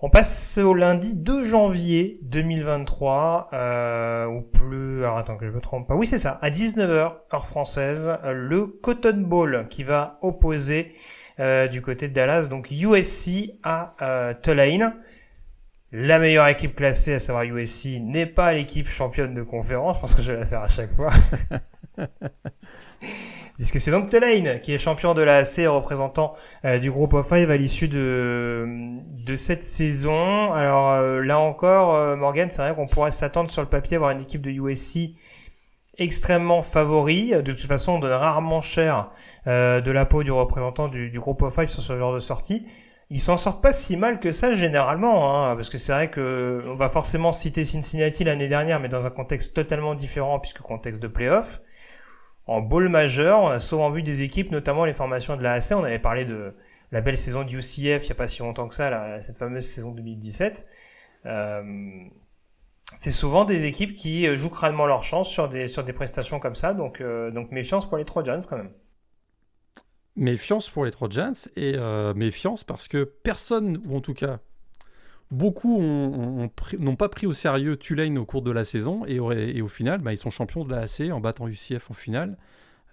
On passe au lundi 2 janvier 2023, euh, ou plus... Alors attends que je me trompe pas. Oui, c'est ça, à 19h, heure française, le Cotton Bowl qui va opposer du côté de Dallas, donc USC à Tulane. La meilleure équipe classée, à savoir USC, n'est pas l'équipe championne de conférence. Je pense que je vais la faire à chaque fois. Puisque c'est donc Tulane qui est champion de la AC représentant euh, du groupe of five à l'issue de, de cette saison. Alors euh, là encore, euh, Morgan, c'est vrai qu'on pourrait s'attendre sur le papier à avoir une équipe de USC extrêmement favori. De toute façon, on donne rarement cher de la peau du représentant du, du groupe of five sur ce genre de sortie ils s'en sortent pas si mal que ça généralement, hein, parce que c'est vrai que on va forcément citer Cincinnati l'année dernière, mais dans un contexte totalement différent puisque contexte de playoff. En bowl majeur, on a souvent vu des équipes, notamment les formations de la AC. On avait parlé de la belle saison du UCF il y a pas si longtemps que ça, cette fameuse saison 2017. Euh, c'est souvent des équipes qui jouent crânement leur chance sur des sur des prestations comme ça, donc euh, donc méfiance pour les Trojans quand même. Méfiance pour les Trojans et euh, méfiance parce que personne, ou en tout cas beaucoup, n'ont pas pris au sérieux Tulane au cours de la saison et, au final, bah, ils sont champions de la AC en battant UCF en finale.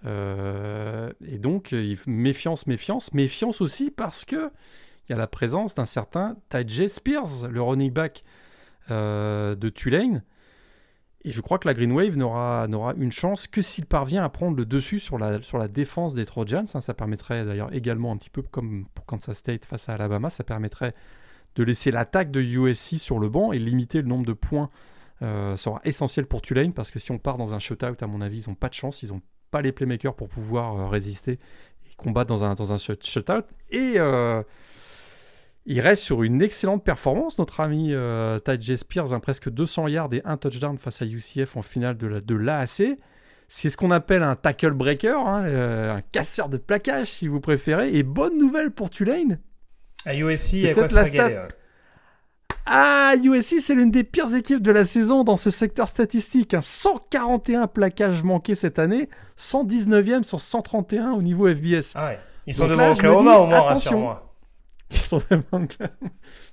Euh, et donc, méfiance, méfiance, méfiance aussi parce que il y a la présence d'un certain Tajay Spears, le running back euh, de Tulane, et je crois que la Green Wave n'aura une chance que s'il parvient à prendre le dessus sur la, sur la défense des Trojans. Hein. ça permettrait d'ailleurs également un petit peu comme pour Kansas State face à Alabama, ça permettrait de laisser l'attaque de USC sur le banc et limiter le nombre de points euh, sera essentiel pour Tulane parce que si on part dans un shootout, à mon avis, ils n'ont pas de chance. Ils ont pas les playmakers pour pouvoir résister et combattre dans un, dans un shutout. Et il reste sur une excellente performance, notre ami euh, Taj Spears, hein, presque 200 yards et un touchdown face à UCF en finale de l'AAC. c'est ce qu'on appelle un tackle breaker, hein, euh, un casseur de plaquage si vous préférez. Et bonne nouvelle pour Tulane. À USC, la stat... Ah, USC, c'est l'une des pires équipes de la saison dans ce secteur statistique. 141 plaquages manqués cette année, 119e sur 131 au niveau FBS. Ah Ils sont devant Oklahoma au moins, rassure-moi. Ils sont vraiment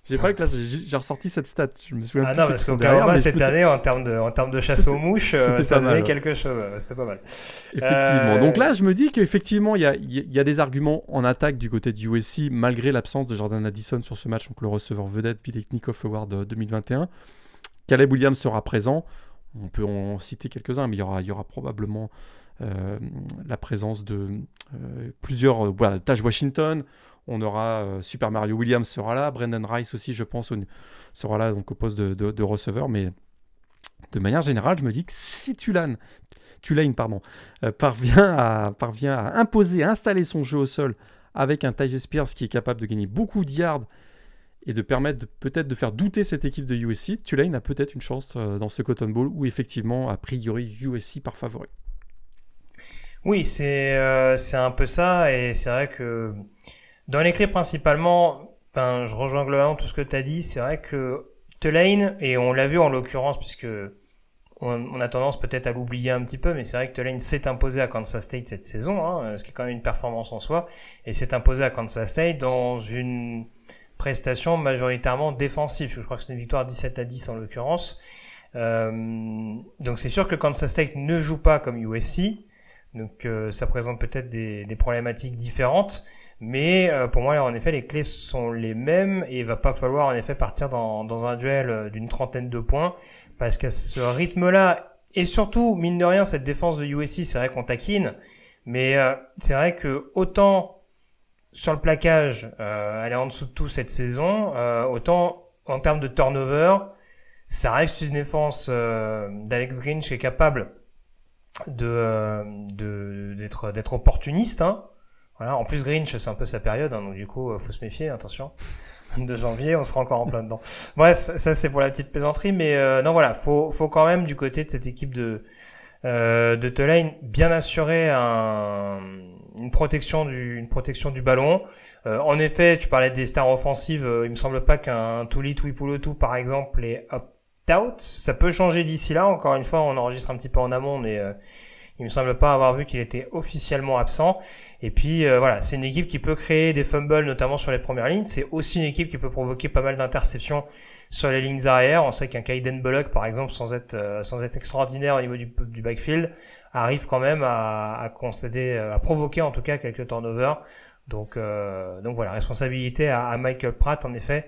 J'ai pas le classe, j'ai ressorti cette stat. Je me souviens ah non, parce qu'au cette année, en termes de, en termes de chasse aux mouches, euh, ça donnait quelque chose. C'était pas mal. Effectivement. Euh, Donc là, je me dis qu'effectivement, il y a, y a, des arguments en attaque du côté du USC, malgré l'absence de Jordan Addison sur ce match, donc le receveur vedette Nikov Award 2021. Euh, Caleb Williams sera présent. On peut en citer quelques-uns, mais il y aura, il y aura probablement la présence de plusieurs. voilà, Taj Washington. On aura euh, Super Mario Williams sera là, Brendan Rice aussi, je pense, sera là donc au poste de, receveur. Mais de manière générale, je me dis que si Tulane, Tulane pardon, euh, parvient, à, parvient à imposer, à installer son jeu au sol avec un Tyjae Spears qui est capable de gagner beaucoup de yards et de permettre peut-être de faire douter cette équipe de USC, Tulane a peut-être une chance euh, dans ce Cotton Bowl où effectivement, a priori, USC par favori. Oui, c'est un peu ça, et c'est vrai que dans les clés principalement, je rejoins globalement tout ce que tu as dit. C'est vrai que Tulane, et on l'a vu en l'occurrence, puisque on, a tendance peut-être à l'oublier un petit peu, mais c'est vrai que Tulane s'est imposé à Kansas State cette saison, hein, ce qui est quand même une performance en soi, et s'est imposé à Kansas State dans une prestation majoritairement défensive. Je crois que c'est une victoire 17 à 10 en l'occurrence. Euh, donc c'est sûr que Kansas State ne joue pas comme USC, donc euh, ça présente peut-être des, problématiques différentes. Mais euh, pour moi, en effet, les clés sont les mêmes et il va pas falloir en effet partir dans, dans un duel euh, d'une trentaine de points parce qu'à ce rythme-là et surtout mine de rien cette défense de USC, c'est vrai qu'on taquine, mais euh, c'est vrai que autant sur le plaquage, elle est en dessous de tout cette saison, autant en termes de turnover, ça reste une défense d'Alex Green qui est capable de d'être d'être opportuniste. Hein, voilà. En plus, Grinch, c'est un peu sa période, hein, donc du coup, euh, faut se méfier, attention. de janvier, on sera encore en plein dedans. Bref, ça c'est pour la petite plaisanterie, mais euh, non voilà, faut, faut quand même du côté de cette équipe de euh, de Tulane bien assurer un, une protection du une protection du ballon. Euh, en effet, tu parlais des stars offensives, il me semble pas qu'un Tuli Tuipulotu par exemple est opt-out. Ça peut changer d'ici là. Encore une fois, on enregistre un petit peu en amont, mais il me semble pas avoir vu qu'il était officiellement absent. Et puis euh, voilà, c'est une équipe qui peut créer des fumbles, notamment sur les premières lignes. C'est aussi une équipe qui peut provoquer pas mal d'interceptions sur les lignes arrière. On sait qu'un Kaiden Bullock, par exemple, sans être euh, sans être extraordinaire au niveau du, du backfield, arrive quand même à, à constater, euh, à provoquer en tout cas quelques turnovers. Donc donc voilà, responsabilité à, à, Michael Pratt en effet.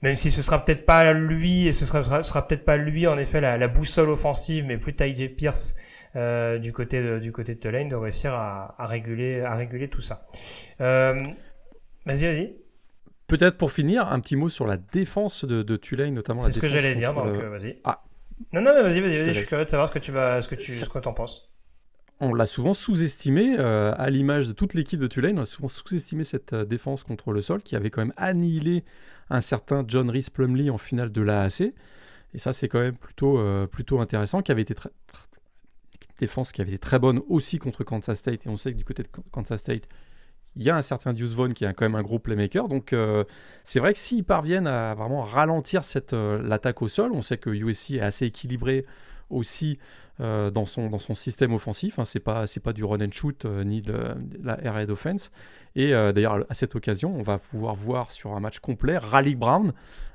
Même si ce sera peut-être pas lui et ce sera, sera, peut-être pas lui en effet la, la boussole offensive, mais plus Ty Pierce euh, du côté de, du côté de Tulane de réussir à, réguler à réguler tout ça. Euh, vas-y, vas-y. Peut-être pour finir, un petit mot sur la défense de, de Tulane, notamment. C'est ce que j'allais dire, donc euh, vas-y. Ah. Non, non, vas-y, vas-y, vas je suis curieux de savoir ce que tu vas, ce que tu, ce que en penses. On l'a souvent sous-estimé, à l'image de toute l'équipe de Tulane, on a souvent sous-estimé cette défense contre le sol qui avait quand même annihilé un certain John Rhys Plumley en finale de l'AAC. Et ça, c'est quand même plutôt, plutôt intéressant, qui avait été très, défense qui avait été très bonne aussi contre Kansas State. Et on sait que du côté de Kansas State, il y a un certain Deuce Vaughn qui est quand même un gros playmaker. Donc euh, c'est vrai que s'ils parviennent à vraiment ralentir euh, l'attaque au sol, on sait que USC est assez équilibré aussi euh, dans, son, dans son système offensif. Hein. C'est pas, pas du run and shoot ni de, la air raid offense. Et d'ailleurs, à cette occasion, on va pouvoir voir sur un match complet Raleigh Brown,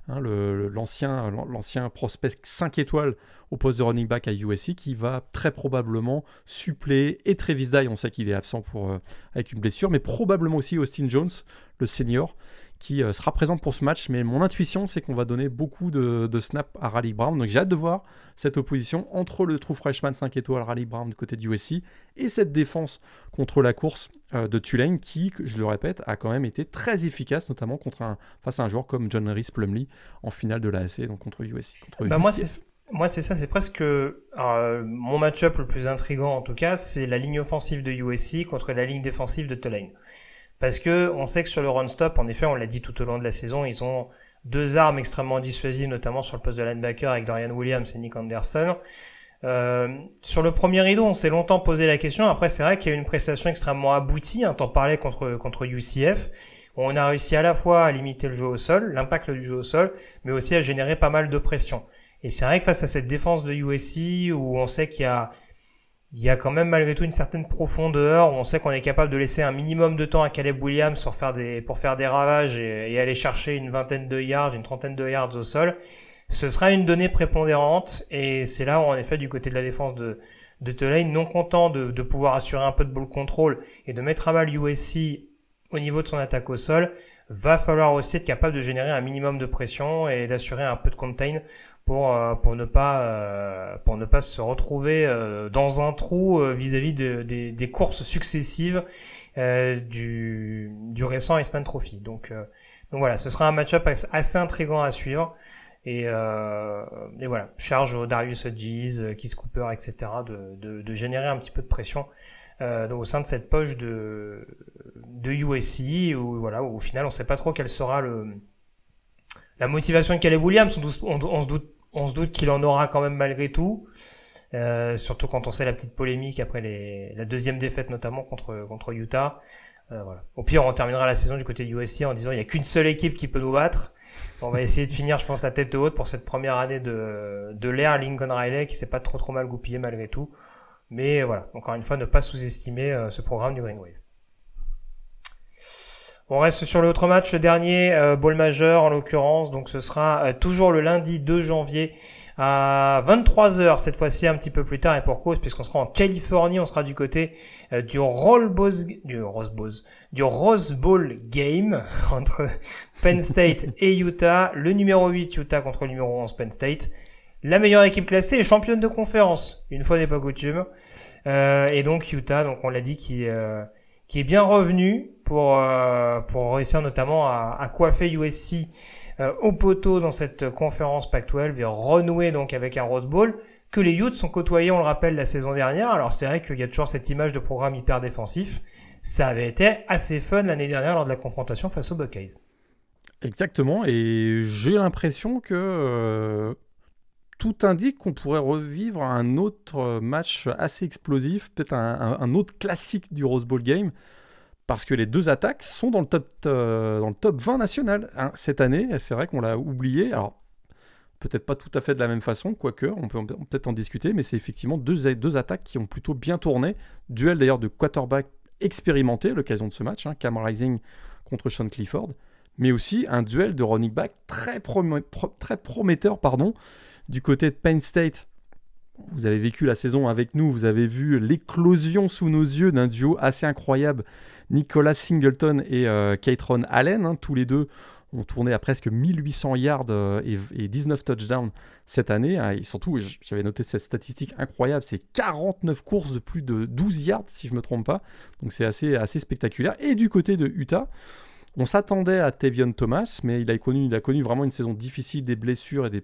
hein, l'ancien, l'ancien prospect 5 étoiles au poste de running back à USC qui va très probablement suppléer et Travis Dye, on sait qu'il est absent pour, euh, avec une blessure, mais probablement aussi Austin Jones, le senior, qui euh, sera présent pour ce match. Mais mon intuition, c'est qu'on va donner beaucoup de, de snaps à Raleigh Brown. Donc j'ai hâte de voir cette opposition entre le true freshman 5 étoiles Raleigh Brown du côté de USC et cette défense contre la course euh, de Tulane qui, je le répète, a quand même été très efficace, notamment contre un, face à un joueur comme John Harris Plumley en finale de l'ASC, donc contre USC. Contre bah, moi, moi, c'est ça, c'est presque euh, mon match-up le plus intrigant en tout cas, c'est la ligne offensive de USC contre la ligne défensive de Tulane. Parce que on sait que sur le run-stop, en effet, on l'a dit tout au long de la saison, ils ont deux armes extrêmement dissuasives, notamment sur le poste de linebacker avec Dorian Williams et Nick Anderson. Euh, sur le premier rideau, on s'est longtemps posé la question. Après, c'est vrai qu'il y a une prestation extrêmement aboutie. Hein, T'en parlais contre contre UCF. On a réussi à la fois à limiter le jeu au sol, l'impact du jeu au sol, mais aussi à générer pas mal de pression. Et c'est vrai que face à cette défense de USC, où on sait qu'il y a, il y a quand même malgré tout une certaine profondeur, où on sait qu'on est capable de laisser un minimum de temps à Caleb Williams pour faire des, ravages et, aller chercher une vingtaine de yards, une trentaine de yards au sol. Ce sera une donnée prépondérante et c'est là où en effet du côté de la défense de, de Tulane, non content de, de pouvoir assurer un peu de ball control et de mettre à mal USC au niveau de son attaque au sol, va falloir aussi être capable de générer un minimum de pression et d'assurer un peu de contain pour euh, pour ne pas euh, pour ne pas se retrouver euh, dans un trou vis-à-vis de, des, des courses successives du du récent Iceman Trophy. Donc donc voilà, ce sera un match-up assez intrigant à suivre. Et, euh, et voilà, charge au Darius Hodges, Keith Cooper, etc. De, de, de, générer un petit peu de pression euh, au sein de cette poche de, de USC, où voilà, où, au final on sait pas trop quelle sera le, la motivation de Caleb Williams. On, se doute qu'il en aura quand même malgré tout. Euh, surtout quand on sait la petite polémique après les, la deuxième défaite notamment contre contre Utah. Euh. Au pire, on terminera la saison du côté du USC en disant il n'y a qu'une seule équipe qui peut nous battre. On va essayer de finir, je pense, la tête haute pour cette première année de, de l'ère Lincoln Riley qui s'est pas trop trop mal goupillé malgré tout. Mais voilà, encore une fois, ne pas sous-estimer euh, ce programme du Green Wave. On reste sur l'autre match, le dernier, euh, ball majeur en l'occurrence. Donc ce sera euh, toujours le lundi 2 janvier à 23h cette fois-ci un petit peu plus tard et pour cause puisqu'on sera en Californie, on sera du côté euh, du Roll du Rose Bowl, du Rose Bowl game entre Penn State et Utah, le numéro 8 Utah contre le numéro 11 Penn State. La meilleure équipe classée est championne de conférence, une fois n'est pas coutume. et donc Utah, donc on l'a dit qui qui est bien revenu pour euh, pour réussir notamment à, à coiffer USC euh, au poteau dans cette conférence Pac-12 et renouer donc avec un Rose Bowl que les Utes sont côtoyés, on le rappelle, la saison dernière. Alors c'est vrai qu'il y a toujours cette image de programme hyper défensif. Ça avait été assez fun l'année dernière lors de la confrontation face aux Buckeyes. Exactement, et j'ai l'impression que euh, tout indique qu'on pourrait revivre un autre match assez explosif, peut-être un, autre classique du Rose Bowl game, parce que les deux attaques sont dans le top, euh, dans le top 20 national hein, cette année. C'est vrai qu'on l'a oublié. Alors, peut-être pas tout à fait de la même façon, quoique, on peut peut-être en discuter, mais c'est effectivement deux, deux attaques qui ont plutôt bien tourné. Duel d'ailleurs de quarterback expérimenté, l'occasion de ce match, hein, Cam Rising contre Sean Clifford, mais aussi un duel de running back très, très prometteur, pardon, du côté de Penn State, vous avez vécu la saison avec nous, vous avez vu l'éclosion sous nos yeux d'un duo assez incroyable, Nicolas Singleton et euh, Allen, hein, tous les deux ont tourné à presque 1800 yards euh, et, 19 touchdowns cette année. Hein, et surtout, j'avais noté cette statistique incroyable, c'est 49 courses de plus de 12 yards, si je ne me trompe pas. Donc c'est assez, spectaculaire. Et du côté de Utah, on s'attendait à Tevion Thomas, mais il a, connu, il a connu vraiment une saison difficile, des blessures et des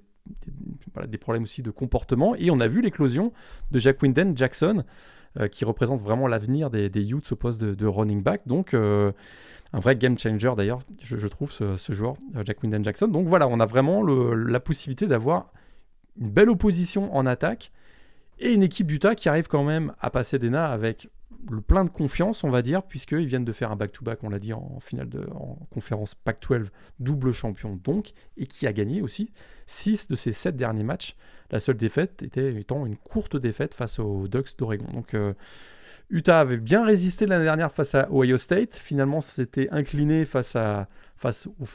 des, problèmes aussi de comportement. Et on a vu l'éclosion de Jack Winden Jackson, euh, qui représente vraiment l'avenir des, des Utes au poste de, running back. Donc, euh, un vrai game changer d'ailleurs, je, trouve, ce, joueur, euh, Jack Winden Jackson. Donc voilà, on a vraiment la possibilité d'avoir une belle opposition en attaque et une équipe d'Utah qui arrive quand même à passer des nains avec le plein de confiance, on va dire, puisqu'ils viennent de faire un back-to-back, on l'a dit, en, finale de en conférence Pac-12, double champion donc, et qui a gagné aussi 6 de ses 7 derniers matchs. La seule défaite était, étant une courte défaite face aux Ducks d'Oregon. Donc euh, Utah avait bien résisté l'année dernière face à Ohio State. Finalement, s'était incliné face, à, face au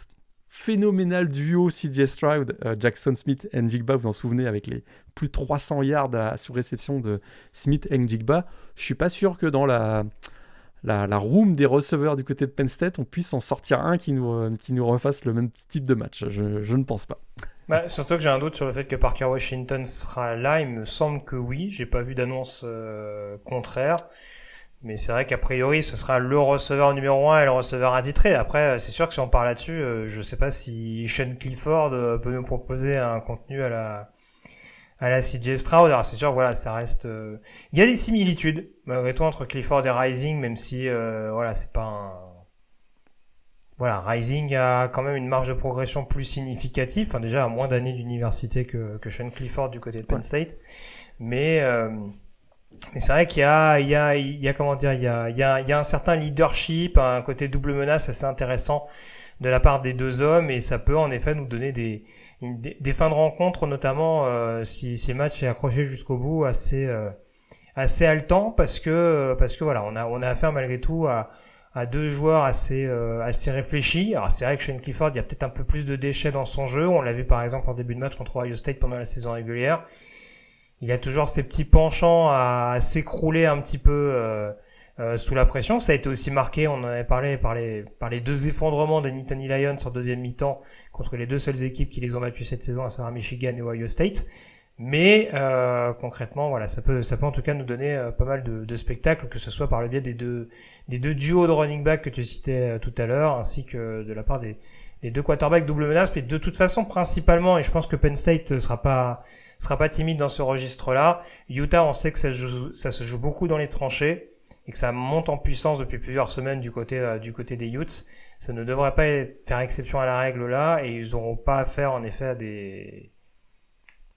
phénoménal duo CJ Stroud, euh, Jackson Smith Njigba. Vous en souvenez avec les plus de 300 yards à, sur réception de Smith Njigba. Je suis pas sûr que dans la, la, room des receveurs du côté de Penn State, on puisse en sortir un qui nous, euh, qui nous refasse le même type de match. Je, je ne pense pas. Surtout que j'ai un doute sur le fait que Parker Washington sera là. Il me semble que oui. J'ai pas vu d'annonce euh, contraire. Mais c'est vrai qu'a priori, ce sera le receveur numéro 1 et le receveur attitré. Après, c'est sûr que si on parle là-dessus, euh, je sais pas si Sean Clifford peut nous proposer un contenu à la à la CJ Stroud. Alors c'est sûr, voilà, ça reste. euh, Il y a des similitudes malgré tout entre Clifford et Rising, même si euh, voilà, c'est pas un. Voilà, Rising a quand même une marge de progression plus significative. Enfin, déjà, à moins d'années d'université que, que Sean Clifford du côté de Penn State. Mais, euh, mais c'est vrai qu'il y a, il y a, il y a comment dire, il y a, il y a, il y a un certain leadership, un côté double menace assez intéressant de la part des deux hommes, et ça peut en effet nous donner des, des fins de rencontre, notamment euh, si, si le match est accroché jusqu'au bout, assez, euh, assez haletant, parce que, parce que voilà, on a, on a affaire malgré tout à, à deux joueurs assez, euh, assez réfléchis. Alors c'est vrai que Shane Clifford, il y a peut-être un peu plus de déchets dans son jeu. On l'a vu par exemple en début de match contre Ohio State pendant la saison régulière. Il a toujours ces petits penchants à, s'écrouler un petit peu euh, euh, sous la pression. Ça a été aussi marqué, on en avait parlé, par les, par les deux effondrements des Nittany Lions en deuxième mi-temps contre les deux seules équipes qui les ont battus cette saison, à savoir Michigan et Ohio State. Mais euh, concrètement, voilà, ça peut, ça peut en tout cas nous donner euh, pas mal de, de spectacles, que ce soit par le biais des deux, des deux duos de running back que tu citais euh, tout à l'heure, ainsi que de la part des, des deux quarterbacks double menace. Mais de toute façon, principalement, et je pense que Penn State ne sera pas, sera pas timide dans ce registre-là. Utah, on sait que ça, se joue- beaucoup dans les tranchées et que ça monte en puissance depuis plusieurs semaines du côté, euh, du côté des Utes. Ça ne devrait pas faire exception à la règle là et ils n'auront pas affaire en effet à des,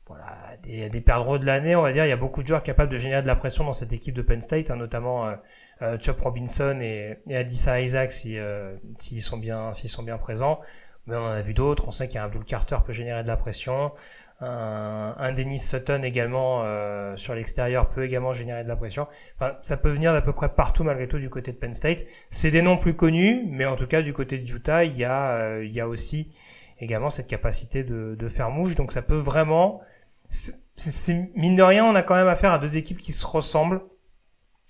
voilà, des, perdreaux de l'année, on va dire. Il y a beaucoup de joueurs capables de générer de la pression dans cette équipe de Penn State, hein, notamment euh, euh, Chop Robinson et, et Adissa Isaac si, euh, s'ils sont bien, sont bien présents. Mais on en a vu d'autres. On sait qu'un Abdul Carter peut générer de la pression. Un, un Dennis Sutton également euh, sur l'extérieur peut également générer de la pression. Enfin, ça peut venir d'à peu près partout malgré tout du côté de Penn State. C'est des noms plus connus, mais en tout cas du côté de Utah, il y a, euh, il y a aussi également cette capacité de, de faire mouche. Donc ça peut vraiment, c'est, mine de rien, on a quand même affaire à deux équipes qui se ressemblent.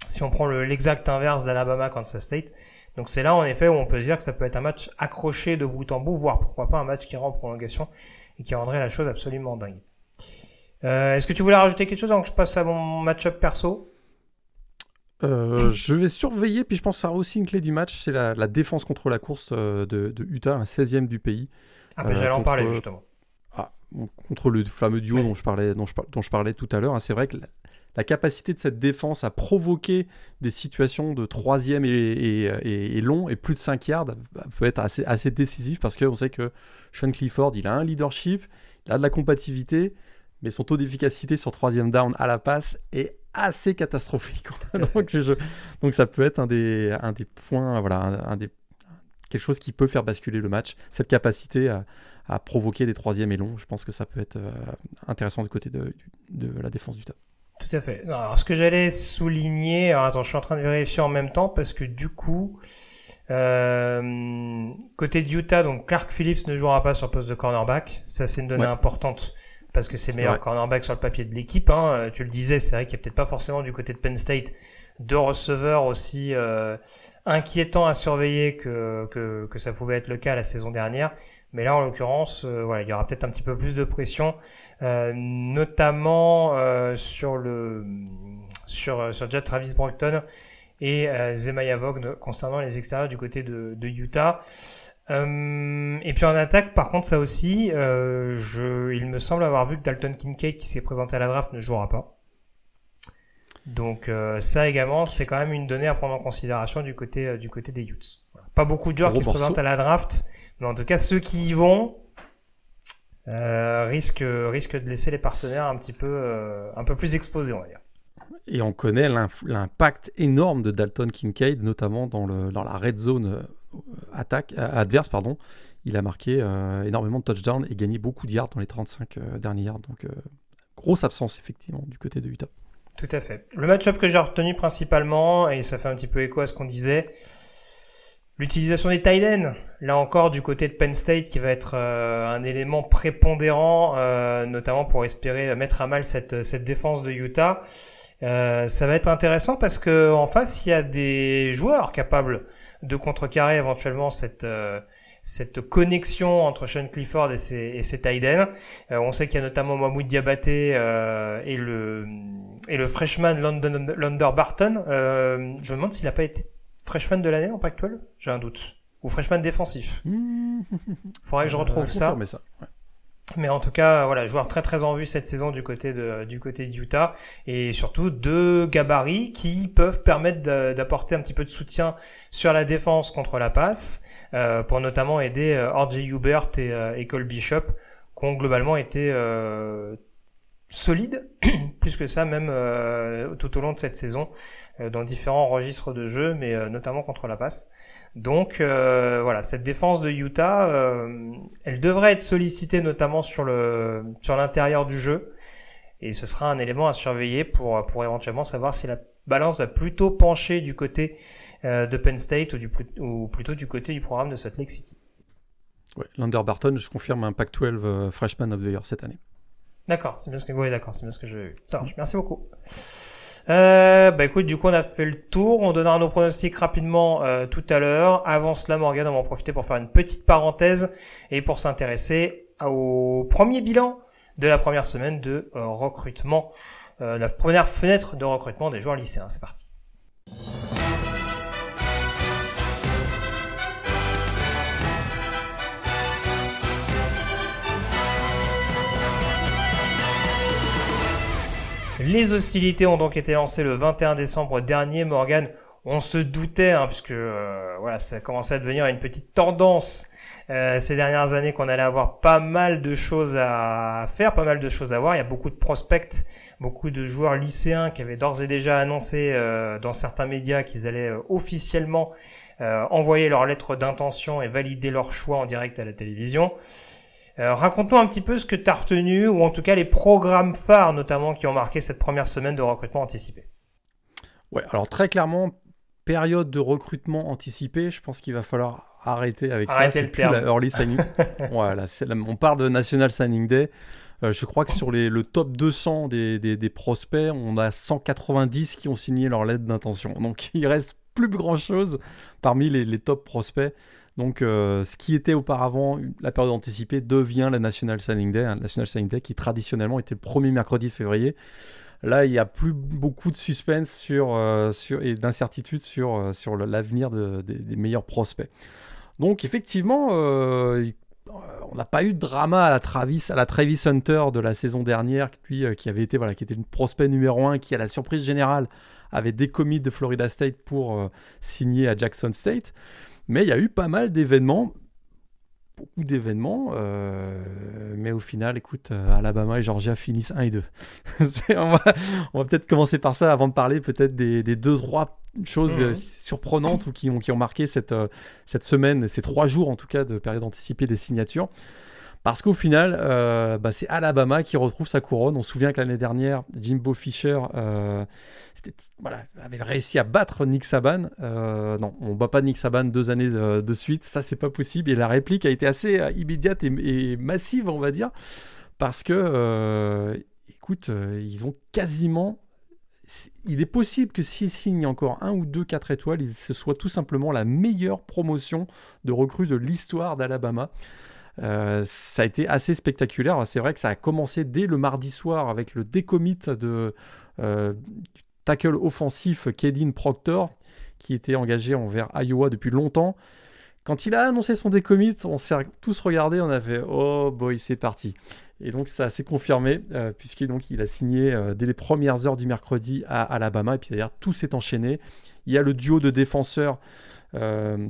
Si on prend le- l'exact inverse d'Alabama Kansas State. Donc c'est là en effet où on peut se dire que ça peut être un match accroché de bout en bout, voire pourquoi pas un match qui rend en prolongation et qui rendrait la chose absolument dingue. Euh, Est-ce que tu voulais rajouter quelque chose avant que je passe à mon match-up perso? Euh, je vais surveiller, puis je pense que ça sera aussi une clé du match, c'est la, la défense contre la course euh, de, de Utah, un 16e du pays. Ah, ben j'allais en parler justement. Ah, contre le fameux duo dont je, parlais, dont, je, par- dont je parlais tout à l'heure, hein, c'est vrai que la, la capacité de cette défense à provoquer des situations de troisième et, et, et- et long et plus de 5 yards bah, peut être assez, assez décisif parce qu'on sait que Sean Clifford, il a un leadership, il a de la compatibilité, mais son taux d'efficacité sur troisième down à la passe est assez catastrophique. donc, je- donc ça peut être un des, un des points, voilà, un, un des, quelque chose qui peut faire basculer le match, cette capacité à, à provoquer des troisièmes et longs. Je pense que ça peut être euh, intéressant du côté de, de la défense du top. Tout à fait. Alors, ce que j'allais souligner, alors, attends, je suis en train de vérifier en même temps parce que du coup, euh, côté de Utah, donc Clark Phillips ne jouera pas sur le poste de cornerback. Ça, c'est une donnée Ouais. importante parce que c'est le C'est meilleur cornerback sur le papier de l'équipe. Hein. Euh, Tu le disais, c'est vrai qu'il n'y a peut-être pas forcément du côté de Penn State de receveurs aussi euh, inquiétants à surveiller que, que, que ça pouvait être le cas la saison dernière. Mais là, en l'occurrence, euh, voilà, il y aura peut-être un petit peu plus de pression, euh, notamment euh, sur le sur sur Jet Travis Brockton et euh, Zemaya Vogt concernant les extérieurs du côté de, de Utah. Euh, et puis en attaque, par contre, ça aussi, euh, je, il me semble avoir vu que Dalton Kincaid, qui s'est présenté à la draft, ne jouera pas. Donc euh, ça également, c'est quand même une donnée à prendre en considération du côté euh, du côté des Utes. Voilà. Pas beaucoup de joueurs Gros qui se présentent à la draft, mais en tout cas ceux qui y vont euh, risquent risquent de laisser les partenaires un petit peu un peu plus exposés, on va dire. Et on connaît l'impact énorme de Dalton Kincaid, notamment dans, le, dans la red zone attaque, adverse. Pardon. Il a marqué énormément de touchdowns et gagné beaucoup de yards dans les 35 euh, derniers yards. Donc, grosse absence, effectivement, du côté de Utah. Tout à fait. Le match-up que j'ai retenu principalement, et ça fait un petit peu écho à ce qu'on disait, l'utilisation des tight ends. Là encore, du côté de Penn State, qui va être euh, un élément prépondérant, euh, notamment pour espérer mettre à mal cette, défense de Utah. Euh, ça va être intéressant parce que en face, il y a des joueurs capables de contrecarrer éventuellement cette cette connexion entre Sean Clifford et ses, et ses tight ends. Euh, on sait qu'il y a notamment Mahmoud Diabaté euh, et le et le freshman London, London Barton. Euh, je me demande s'il n'a pas été freshman de l'année en Pac-12. J'ai un doute. Ou freshman défensif. Faudrait que je retrouve ça. confirmer ça. Ouais. Mais en tout cas, voilà, joueur très très en vue cette saison du côté de du côté d'Utah et surtout deux gabarits qui peuvent permettre d'apporter un petit peu de soutien sur la défense contre la passe euh, pour notamment aider euh, Hubert et, euh, Cole Bishop qui ont globalement été euh, solides plus que ça même euh, tout au long de cette saison dans différents registres de jeu mais notamment contre la passe. Donc euh, voilà, cette défense de Utah, euh, elle devrait être sollicitée notamment sur le sur l'intérieur du jeu, et ce sera un élément à surveiller pour pour éventuellement savoir si la balance va plutôt pencher du côté euh, de Penn State ou, du, ou plutôt du côté du programme de Salt Lake City. Ouais, Lander Barton, je confirme un Pac-12 Freshman of the Year cette année. D'accord, c'est bien ce que oui, d'accord, c'est bien ce que je. Ça marche. Merci beaucoup. Euh, bah écoute, du coup on a fait le tour, on donnera nos pronostics rapidement euh, tout à l'heure. Avant cela, Morgan, on va en profiter pour faire une petite parenthèse et pour s'intéresser au premier bilan de la première semaine de euh, recrutement, euh, la première fenêtre de recrutement des joueurs lycéens. C'est parti. Les hostilités ont donc été lancées le 21 décembre dernier. Morgan, on se doutait, hein, puisque euh, voilà, ça a commencé à devenir une petite tendance euh, ces dernières années qu'on allait avoir pas mal de choses à faire, pas mal de choses à voir. Il y a beaucoup de prospects, beaucoup de joueurs lycéens qui avaient d'ores et déjà annoncé euh, dans certains médias qu'ils allaient officiellement envoyer leur lettre d'intention et valider leur choix en direct à la télévision. Euh, raconte-nous un petit peu ce que tu as retenu, ou en tout cas les programmes phares notamment qui ont marqué cette première semaine de recrutement anticipé. Ouais, alors très clairement, période de recrutement anticipé, je pense qu'il va falloir arrêter avec ça. C'est terme. La early signing. voilà, on parle de National Signing Day. Euh, je crois que sur les, le top 200 des, des, prospects, on a 190 qui ont signé leur lettre d'intention. Donc il reste plus grand chose parmi les, les top prospects. Donc, euh, ce qui était auparavant la période anticipée devient la National Signing Day, hein, National Signing Day qui traditionnellement était le premier mercredi de février. Là, il n'y a plus beaucoup de suspense sur, euh, et d'incertitude sur, euh, sur l'avenir des meilleurs prospects. Donc, effectivement, on n'a pas eu de drama à la Travis, Hunter de la saison dernière, qui, avait été voilà, qui était une prospect numéro 1, qui à la surprise générale avait décommis de Florida State pour signer à Jackson State. Mais il y a eu pas mal d'événements, beaucoup d'événements, euh, mais au final, écoute, euh, Alabama et Georgia finissent 1 et 2. on va, peut-être commencer par ça avant de parler peut-être des, deux, trois choses euh, mhm. surprenantes ou qui ont, qui ont marqué cette, cette semaine, ces trois jours en tout cas de période anticipée des signatures. Parce qu'au final, bah, c'est Alabama qui retrouve sa couronne. On se souvient que l'année dernière, Jimbo Fisher voilà, avait réussi à battre Nick Saban. Euh, non, on ne bat pas Nick Saban deux années de, suite, ça c'est pas possible. Et la réplique a été assez euh, immédiate et, massive, on va dire, parce que, euh, écoute, ils ont quasiment il est possible que s'ils signent encore un ou deux 4 étoiles, ce soit tout simplement la meilleure promotion de recrues de l'histoire d'Alabama. Ça a été assez spectaculaire. C'est vrai que ça a commencé dès le mardi soir avec le décommit de, tackle offensif Kedin Proctor, qui était engagé envers Iowa depuis longtemps. Quand il a annoncé son décommit, on s'est tous regardé, on a fait Oh boy, c'est parti. Et donc ça s'est confirmé, euh, puisqu'il il a signé euh, dès les premières heures du mercredi à Alabama. Et puis d'ailleurs, tout s'est enchaîné. Il y a le duo de défenseurs euh,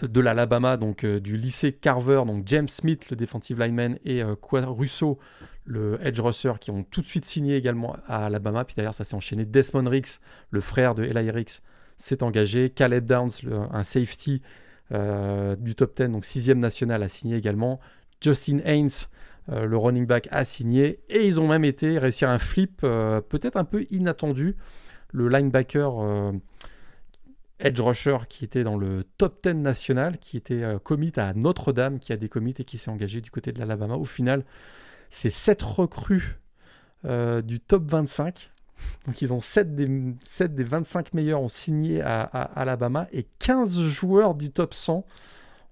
de, l'Alabama, donc du lycée Carver, donc James Smith, le defensive lineman, et Qua Russo, le edge rusher, qui ont tout de suite signé également à Alabama. Puis d'ailleurs, ça s'est enchaîné. Desmond Ricks, le frère de Eli Ricks, s'est engagé. Caleb Downs, un safety euh, du top 10, donc sixième national, a signé également. Justin Haynes, euh, le running back, a signé. Et ils ont même été réussir un flip euh, peut-être un peu inattendu. Le linebacker edge rusher qui était dans le top 10 national, qui était commit à Notre-Dame, qui a des commits et qui s'est engagé du côté de l'Alabama. Au final, c'est 7 recrues euh, du top 25. Donc ils ont 7 des, 7 des 25 meilleurs ont signé à, Alabama et 15 joueurs du top 100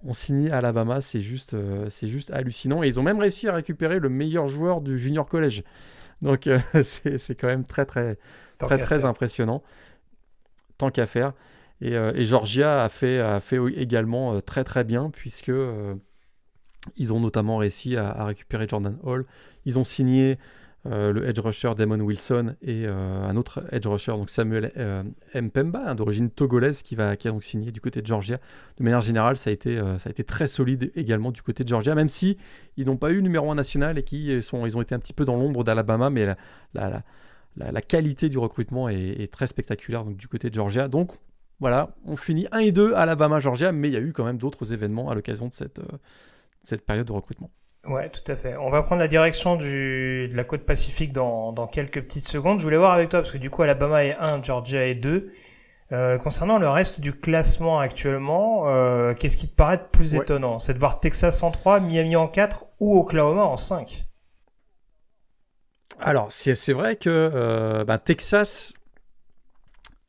ont signé à Alabama. C'est juste, euh, c'est juste hallucinant. Et ils ont même réussi à récupérer le meilleur joueur du junior college. Donc euh, c'est, quand même très très très très impressionnant. Tant qu'à faire. Et, et, Georgia a fait, a fait également très très bien puisque Ils ont notamment réussi à, récupérer Jordan Hall. Ils ont signé euh, le edge rusher Damon Wilson et euh, un autre edge rusher, donc Samuel euh, Mpemba, hein, d'origine togolaise, qui, va, qui a donc signé du côté de Georgia. De manière générale, ça a été, ça a été très solide également du côté de Georgia, même si ils n'ont pas eu numéro 1 national et qui sont, ils ont été un petit peu dans l'ombre d'Alabama, mais la, la, qualité du recrutement est, très spectaculaire donc, du côté de Georgia. Donc voilà, on finit 1 et 2 Alabama-Georgia, mais il y a eu quand même d'autres événements à l'occasion de cette, cette période de recrutement. Ouais, tout à fait. On va prendre la direction du, de la côte pacifique dans, dans, quelques petites secondes. Je voulais voir avec toi, parce que du coup, Alabama est 1, Georgia est 2. Euh, concernant le reste du classement actuellement, euh, qu'est-ce qui te paraît plus étonnant? C'est de voir Texas en 3, Miami en 4 ou Oklahoma en 5 Alors, c'est vrai que euh, bah, Texas,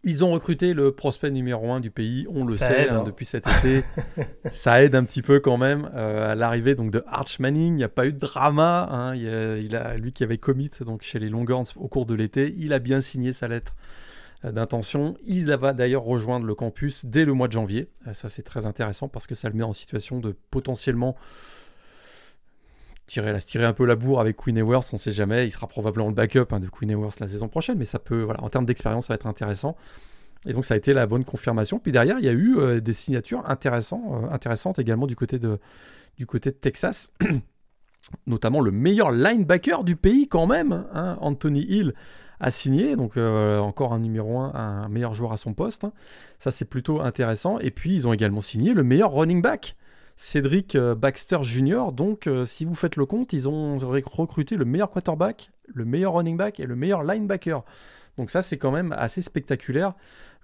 ils ont recruté le prospect numéro un du pays, on le sait hein, hein. depuis cet été. ça aide un petit peu quand même euh, à l'arrivée donc de Arch Manning. Il n'y a pas eu de drama. Hein. Il, a, lui qui avait commit donc chez les Longhorns au cours de l'été, il a bien signé sa lettre euh, d'intention. Il va d'ailleurs rejoindre le campus dès le mois de janvier. Euh, ça c'est très intéressant parce que ça le met en situation de potentiellement tirer, la, tirer un peu la bourre avec Queen Ewers, on sait jamais. Il sera probablement le backup hein, de Queen Ewers la saison prochaine, mais ça peut, voilà, en termes d'expérience, ça va être intéressant. Et donc ça a été la bonne confirmation. Puis derrière, il y a eu euh, des signatures intéressantes, euh, intéressantes également du côté de, du côté de Texas. Notamment le meilleur linebacker du pays quand même, hein, Anthony Hill a signé, donc euh, encore un numéro 1, un meilleur joueur à son poste. Hein. Ça c'est plutôt intéressant. Et puis ils ont également signé le meilleur running back Cédric euh, Baxter Jr. Donc, euh, si vous faites le compte, ils ont recruté le meilleur quarterback, le meilleur running back et le meilleur linebacker. Donc ça, c'est quand même assez spectaculaire.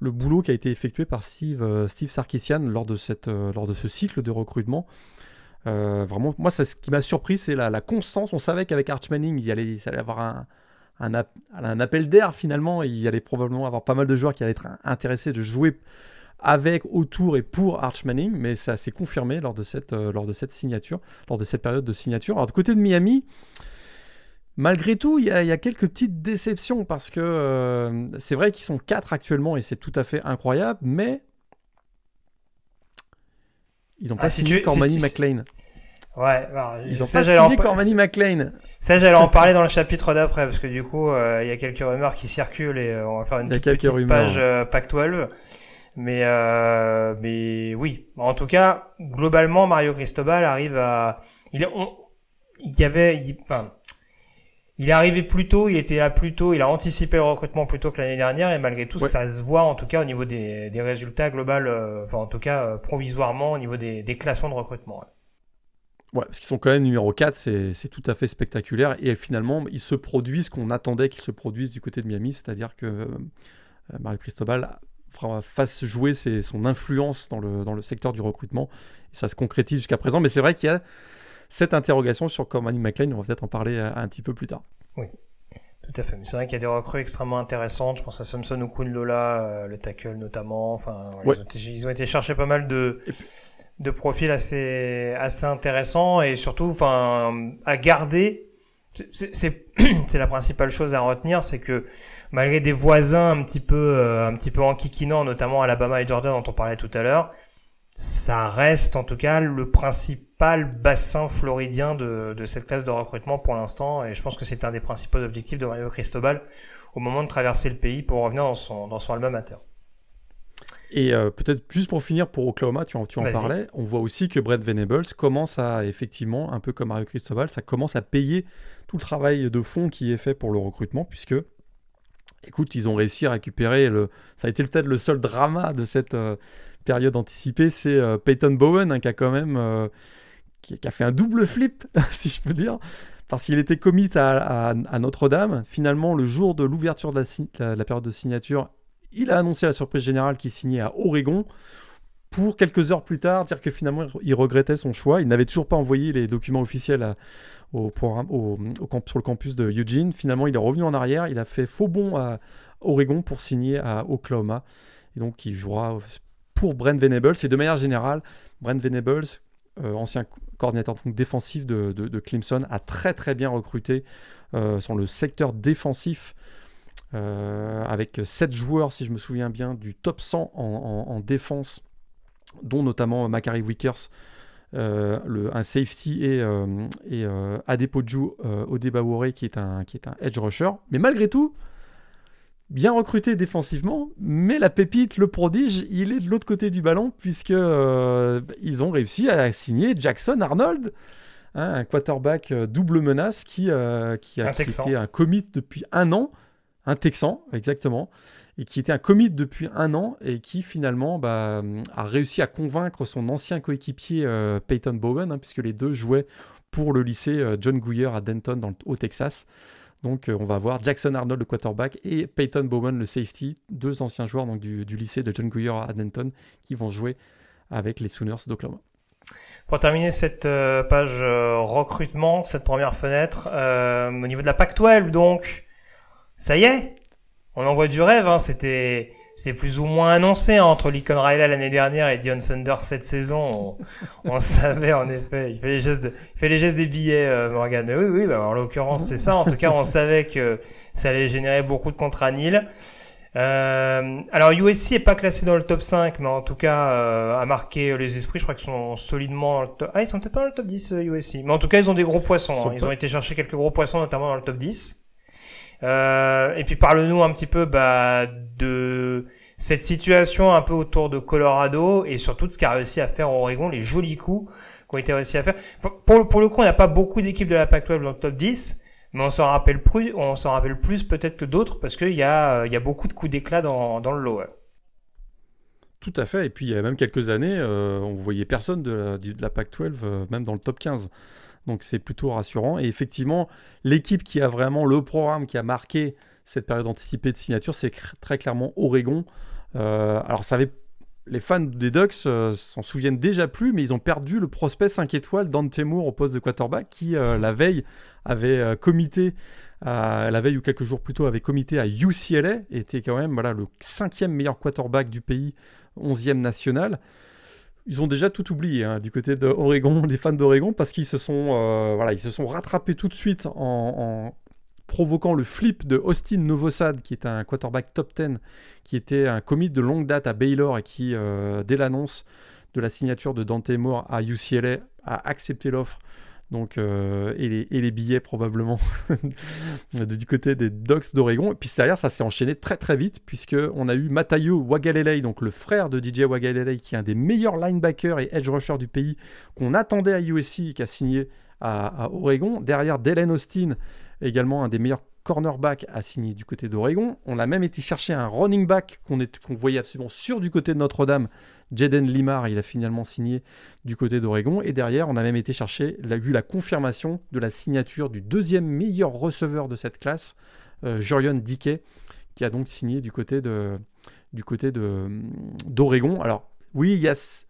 Le boulot qui a été effectué par Steve, euh, Sarkisian lors de, cette, lors de ce cycle de recrutement. vraiment, moi, ça, ce qui m'a surpris, c'est la, constance. On savait qu'avec Arch Manning, il allait, allait avoir un, un, appel d'air finalement. Il allait probablement avoir pas mal de joueurs qui allaient être intéressés de jouer avec, autour et pour Arch Manning, mais ça s'est confirmé lors de, cette, euh, lors de cette signature, lors de cette période de signature. Alors, du côté de Miami, malgré tout, il y, a quelques petites déceptions parce que euh, c'est vrai qu'ils sont quatre actuellement et c'est tout à fait incroyable, mais ils n'ont ah, pas signé Cormany McLean. Ouais, ils ont pas signé Cormany McLean. Ça, j'allais en parler dans le chapitre d'après, parce que du coup, euh, il y a quelques rumeurs qui circulent et on va faire une petite page Pac-12. Mais, euh, mais oui. En tout cas, globalement, Mario Cristobal arrive à. Il, il y avait. Il, enfin, il est arrivé plus tôt, il était là plus tôt, il a anticipé le recrutement plus tôt que l'année dernière et malgré tout, ça se voit en tout cas au niveau des, des résultats globaux, euh, enfin en tout cas euh, provisoirement au niveau des, des classements de recrutement. Ouais. parce qu'ils sont quand même numéro 4, c'est tout à fait spectaculaire. Et finalement, ils se produisent ce qu'on attendait qu'ils se produisent du côté de Miami, c'est-à-dire que Mario Cristobal fasse jouer son influence dans le, dans le secteur du recrutement. Et ça se concrétise jusqu'à présent. Mais c'est vrai qu'il y a cette interrogation sur Cormany McLean. On va peut-être en parler un, petit peu plus tard. Oui. Tout à fait. Mais c'est vrai qu'il y a des recrues extrêmement intéressantes. Je pense à Samson Okun Lola, euh, le tackle notamment. Enfin, ils, ont été, chercher pas mal de, de profils assez, assez intéressants et surtout, enfin, à garder. C'est la principale chose à retenir, c'est que malgré des voisins un petit peu, euh, un petit peu enquiquinants, notamment Alabama et Georgia dont on parlait tout à l'heure, ça reste en tout cas le principal bassin floridien de, de cette classe de recrutement pour l'instant. Et je pense que c'est un des principaux objectifs de Mario Cristobal au moment de traverser le pays pour revenir dans son, dans son alma mater. Et euh, peut-être juste pour finir pour Oklahoma, tu en, tu en parlais, on voit aussi que Brett Venables commence à effectivement, un peu comme Mario Cristobal, ça commence à payer tout le travail de fond qui est fait pour le recrutement, puisque écoute, ils ont réussi à récupérer le. Ça a été peut-être le seul drama de cette euh, période anticipée, c'est euh, Peyton Bowen hein, qui a quand même euh, qui, a fait un double flip, si je peux dire, parce qu'il était commit à, Notre-Dame. Finalement, le jour de l'ouverture de la, période de signature, il a annoncé la surprise générale qu'il signait à Oregon. Pour quelques heures plus tard, dire que finalement il regrettait son choix. Il n'avait toujours pas envoyé les documents officiels à, au, sur le campus de Eugene. Finalement, il est revenu en arrière. Il a fait faux bond à Oregon pour signer à Oklahoma. Et donc, il jouera pour Brent Venables. Et de manière générale, Brent Venables, euh, ancien coordinateur défensif de, Clemson, a très très bien recruté euh, sur le secteur défensif. Euh, avec 7 joueurs, si je me souviens bien, du top 100 en, défense, dont notamment Macari Wickers, le, un safety et, et Adepoju Odebawore qui est, un, qui est un edge rusher. Mais malgré tout, bien recruté défensivement, mais la pépite, le prodige, il est de l'autre côté du ballon puisque ils ont réussi à signer Jackson Arnold, hein, un quarterback double menace qui, qui a été un commit depuis un an, un Texan exactement, et qui était un commit depuis un an et qui finalement bah, a réussi à convaincre son ancien coéquipier euh, Peyton Bowen, hein, puisque les deux jouaient pour le lycée euh, John Guyer à Denton dans le, au Texas. Donc euh, on va voir Jackson Arnold le quarterback et Peyton Bowen le safety, deux anciens joueurs donc, du, lycée de John Guyer à Denton qui vont jouer avec les Sooners d'Oklahoma. Pour terminer cette page recrutement, cette première fenêtre, au niveau de la PAC-12 donc, ça y est, on envoie du rêve. Hein. C'était c'était plus ou moins annoncé hein, entre Lincoln Riley l'année dernière et Dion Sanders cette saison. On, savait en effet. Il fait les gestes, de, il fait les gestes des billets, euh, Morgan. Mais oui, oui. Bah, en l'occurrence, c'est ça. En tout cas, on savait que ça allait générer beaucoup de contrats nils. Euh, alors USC est pas classé dans le top 5, mais en tout cas euh, a marqué les esprits. Je crois qu'ils sont solidement dans le top... Ah, ils sont peut-être pas dans le top 10 USC. Mais en tout cas, ils ont des gros poissons. Ils, hein. ils ont été chercher quelques gros poissons, notamment dans le top 10. Euh, et puis parle-nous un petit peu bah, de cette situation un peu autour de Colorado et surtout de ce qu'a réussi à faire Oregon, les jolis coups qui ont été réussi à faire. Pour, pour le coup, on n'a pas beaucoup d'équipes de la Pac-12 dans le top 10, mais on s'en rappelle plus, peut-être que d'autres parce qu'il y a, a beaucoup de coups d'éclat dans, le lot. Tout à fait. Et puis il y a même quelques années, euh, on voyait personne de la, de la Pac-12, euh, même dans le top 15. Donc c'est plutôt rassurant. Et effectivement, l'équipe qui a vraiment le programme qui a marqué cette période anticipée de signature, c'est très clairement Oregon. Euh, alors ça les fans des Ducks euh, s'en souviennent déjà plus, mais ils ont perdu le prospect 5 étoiles Dante Moore au poste de quarterback qui, euh, la veille, avait comité, la veille ou quelques jours plus tôt, avait comité à UCLA, était quand même voilà, le cinquième meilleur quarterback du pays, 11e national ils ont déjà tout oublié hein, du côté d'Oregon, des fans d'Oregon, parce qu'ils se sont, euh, rattrapés tout de suite en, provoquant le flip de Austin Novosad, qui est un quarterback top 10, qui était un commit de longue date à Baylor et qui, euh, dès l'annonce de la signature de Dante Moore à UCLA, a accepté l'offre donc, euh, et, les, billets probablement du côté des Ducks d'Oregon. Et puis derrière, ça s'est enchaîné très très vite, puisqu'on a eu Matayo Wagalele, donc le frère de DJ Wagalele, qui est un des meilleurs linebackers et edge rushers du pays, qu'on attendait à USC, qui a signé à, Oregon. Derrière, Dylan Austin, également un des meilleurs cornerbacks à signer du côté d'Oregon. On a même été chercher un running back qu'on voyait absolument sûr du côté de Notre-Dame, Jaden Limar, il a finalement signé du côté d'Oregon. Et derrière, on a même été chercher, il a eu la confirmation de la signature du deuxième meilleur receveur de cette classe, euh, Jurion Dickey, qui a donc signé du côté de du côté de d'Oregon. Alors oui, il y a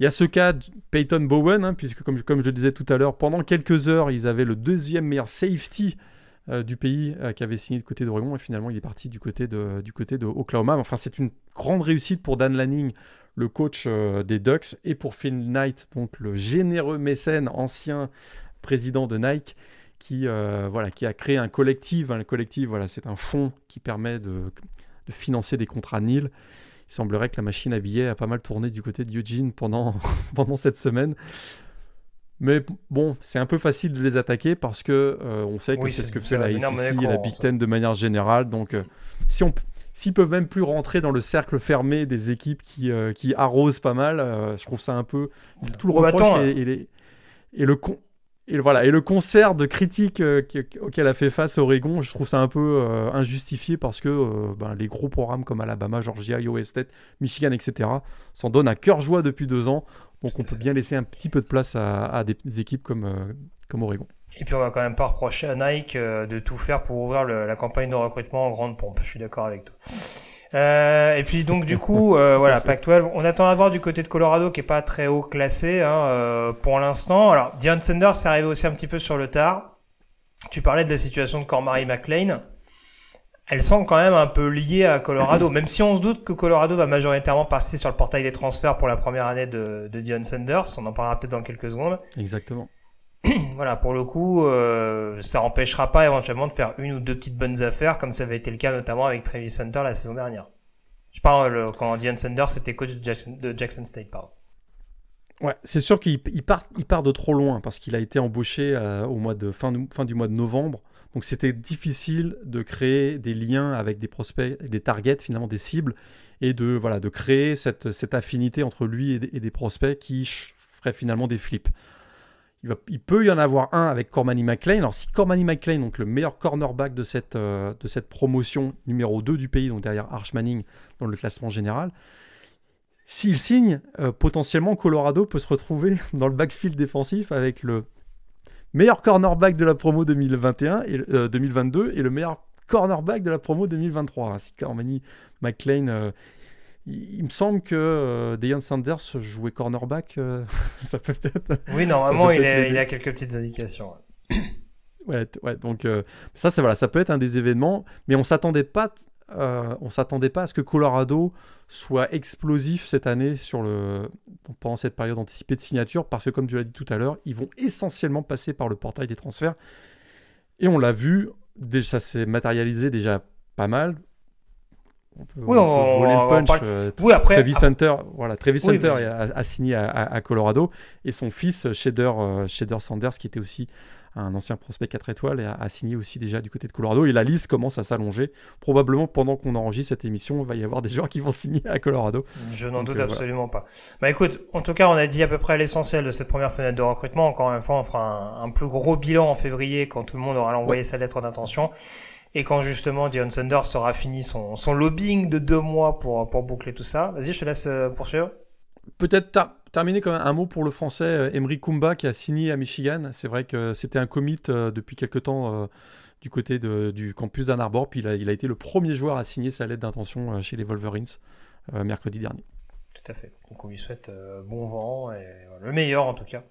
il y a ce cas Peyton Bowen, hein, puisque comme, comme je le disais tout à l'heure, pendant quelques heures, ils avaient le deuxième meilleur safety euh, du pays euh, qui avait signé du côté d'Oregon et finalement il est parti du côté de, du côté de Oklahoma. Enfin, c'est une grande réussite pour Dan Lanning, le coach euh, des Ducks, et pour Phil Knight, donc le généreux mécène, ancien président de Nike, qui, euh, voilà, qui a créé un collectif. Un collectif, voilà, c'est un fonds qui permet de, de, financer des contrats NIL. Il semblerait que la machine à billets a pas mal tourné du côté de Eugene pendant, pendant cette semaine. Mais bon, c'est un peu facile de les attaquer parce que euh, on sait que c'est ce que fait la SEC et la Big Ten de manière générale. Donc, si on, s'ils peuvent même plus rentrer dans le cercle fermé des équipes qui, euh, qui arrosent pas mal, euh, je trouve ça un peu tout le reproche et, et, le con et voilà et le concert de critiques euh, auquel a fait face Oregon, je trouve ça un peu injustifié parce que ben, les gros programmes comme Alabama, Georgia, Iowa State, Michigan, etc. s'en donnent à cœur joie depuis deux ans. Donc on peut bien laisser un petit peu de place à, à des équipes comme, comme Oregon. Et puis on va quand même pas reprocher à Nike euh, de tout faire pour ouvrir la campagne de recrutement en grande pompe. Je suis d'accord avec toi. Euh, et puis donc du coup, euh, voilà, Pac-12. On attend à voir du côté de Colorado qui est pas très haut classé hein, euh, pour l'instant. Alors, Dion Sanders c'est arrivé aussi un petit peu sur le tard. Tu parlais de la situation de Cormary McLean. Elle semble quand même un peu liée à Colorado, même si on se doute que Colorado va majoritairement passer sur le portail des transferts pour la première année de, de Dion Sanders. On en parlera peut-être dans quelques secondes. Exactement. voilà, pour le coup, euh, ça empêchera pas éventuellement de faire une ou deux petites bonnes affaires, comme ça avait été le cas notamment avec Travis Center la saison dernière. Je parle quand Dion Sanders était coach de Jackson, State, pardon. Ouais, c'est sûr qu'il part, il part de trop loin parce qu'il a été embauché au mois de fin, du mois de novembre. Donc c'était difficile de créer des liens avec des prospects, des targets, finalement des cibles, et de, voilà, de créer cette, affinité entre lui et des, prospects qui ferait finalement des flips. Il, peut y en avoir un avec Cormany McLean. Alors si Cormany McLean, donc le meilleur cornerback de cette, euh, de cette promotion numéro 2 du pays, donc derrière Arch Manning dans le classement général, s'il signe, euh, potentiellement Colorado peut se retrouver dans le backfield défensif avec le meilleur cornerback de la promo 2021 et, 2022 euh, et le meilleur cornerback de la promo 2023. Si Cormany McLean. Euh, il, me semble que euh, Deion Sanders jouait cornerback. ça peut être. Oui, normalement, il, il, a quelques petites indications. Ouais, ouais donc ça, c'est voilà, ça peut être un des événements, mais on s'attendait pas euh, on s'attendait pas à ce que Colorado soit explosif cette année sur le, pendant cette période anticipée de signature, parce que comme tu l'as dit tout à l'heure, ils vont essentiellement passer par le portail des transferts. Et on l'a vu, ça s'est matérialisé déjà pas mal. Oui, on, voler le punch. Euh, oui, après, Travis Hunter, voilà, Travis Hunter a, signé à, Colorado et son fils Shader, euh, Shader Sanders, qui était aussi un ancien prospect 4 étoiles, et a, signé aussi déjà du côté de Colorado. Et la liste commence à s'allonger. Probablement pendant qu'on enregistre cette émission, il va y avoir des joueurs qui vont signer à Colorado. Je n'en doute euh, absolument pas. Bah écoute, en tout cas, on a dit à peu près l'essentiel de cette première fenêtre de recrutement. Encore une fois, on fera un, plus gros bilan en février quand tout le monde aura envoyé sa lettre d'intention. Et quand justement Dion Sanders sera fini son, son lobbying de deux mois pour, pour boucler tout ça. Vas-y, je te laisse euh, poursuivre. Peut-être terminer quand même un mot pour le français euh, Emery Kumba qui a signé à Michigan. C'est vrai que c'était un commit euh, depuis quelques temps du côté du campus d'Ann Arbor. Puis il a, il a, été le premier joueur à signer sa lettre d'intention chez les Wolverines mercredi dernier. Tout à fait. Donc on lui souhaite bon vent et le meilleur en tout cas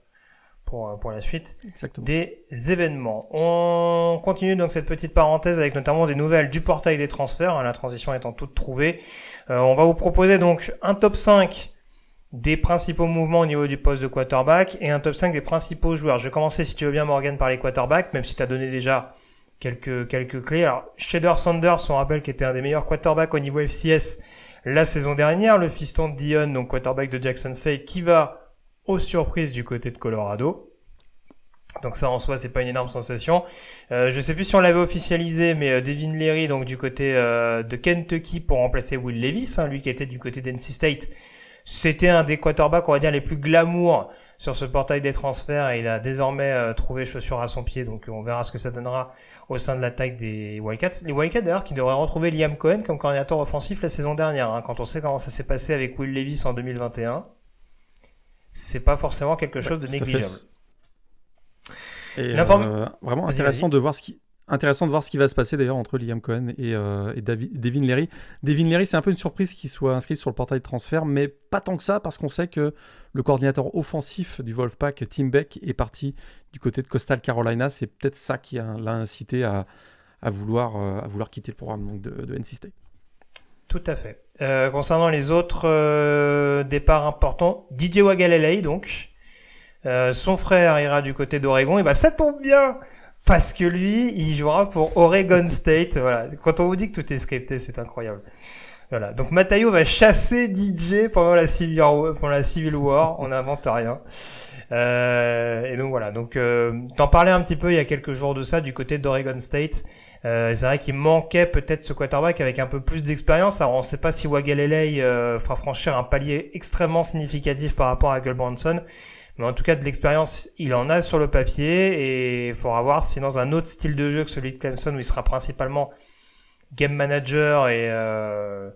pour, pour la suite des événements. On continue donc cette petite parenthèse avec notamment des nouvelles du portail des transferts, hein, la transition étant toute trouvée. on va vous proposer donc un top 5 des principaux mouvements au niveau du poste de quarterback et un top 5 des principaux joueurs. Je vais commencer, si tu veux bien, Morgan, par les quarterbacks, même si tu as donné déjà quelques, quelques clés. Alors, Shader Sanders, on rappelle qu'il était un des meilleurs quarterbacks au niveau FCS la saison dernière, le fiston de Dion, donc quarterback de Jackson State, qui va aux surprises du côté de Colorado. Donc ça en soi c'est pas une énorme sensation. Euh, je sais plus si on l'avait officialisé, mais euh, Devin Leary donc du côté euh, de Kentucky pour remplacer Will Levis, hein, lui qui était du côté d'NC State, c'était un des quarterbacks, on va dire, les plus glamour sur ce portail des transferts et il a désormais euh, trouvé chaussure à son pied. Donc on verra ce que ça donnera au sein de l'attaque des Wildcats. Les Wildcats d'ailleurs qui devraient retrouver Liam Cohen comme coordinateur offensif la saison dernière. Hein, quand on sait comment ça s'est passé avec Will Levis en 2021, c'est pas forcément quelque chose de négligeable. Et euh, vraiment intéressant de voir ce qui Intéressant de voir ce qui va se passer d'ailleurs entre Liam Cohen et, euh, Devin Leary. Devin Leary, c'est un peu une surprise qu'il soit inscrit sur le portail de transfert, mais pas tant que ça, parce qu'on sait que le coordinateur offensif du Wolfpack, Tim Beck, est parti du côté de Coastal Carolina. C'est peut-être ça qui l'a incité à, vouloir, euh, à vouloir quitter le programme de, de NC State. Tout à fait. Euh, concernant les autres départs importants, DJ Wagalele, donc. son frère ira du côté d'Oregon. Et bah ça tombe bien parce que lui, il jouera pour Oregon State. Voilà. Quand on vous dit que tout est scripté, c'est incroyable. Voilà. Donc Matayo va chasser DJ pendant la Civil War. Pendant la Civil War. On n'invente rien. Euh, et donc voilà. Donc euh, t'en parlais un petit peu il y a quelques jours de ça du côté d'Oregon State. Euh, c'est vrai qu'il manquait peut-être ce quarterback avec un peu plus d'expérience. Alors on ne sait pas si Wagalele euh, fera franchir un palier extrêmement significatif par rapport à Gus Bronson. Mais en tout cas, de l'expérience, il en a sur le papier et il faudra voir si dans un autre style de jeu que celui de Clemson, où il sera principalement game manager et euh,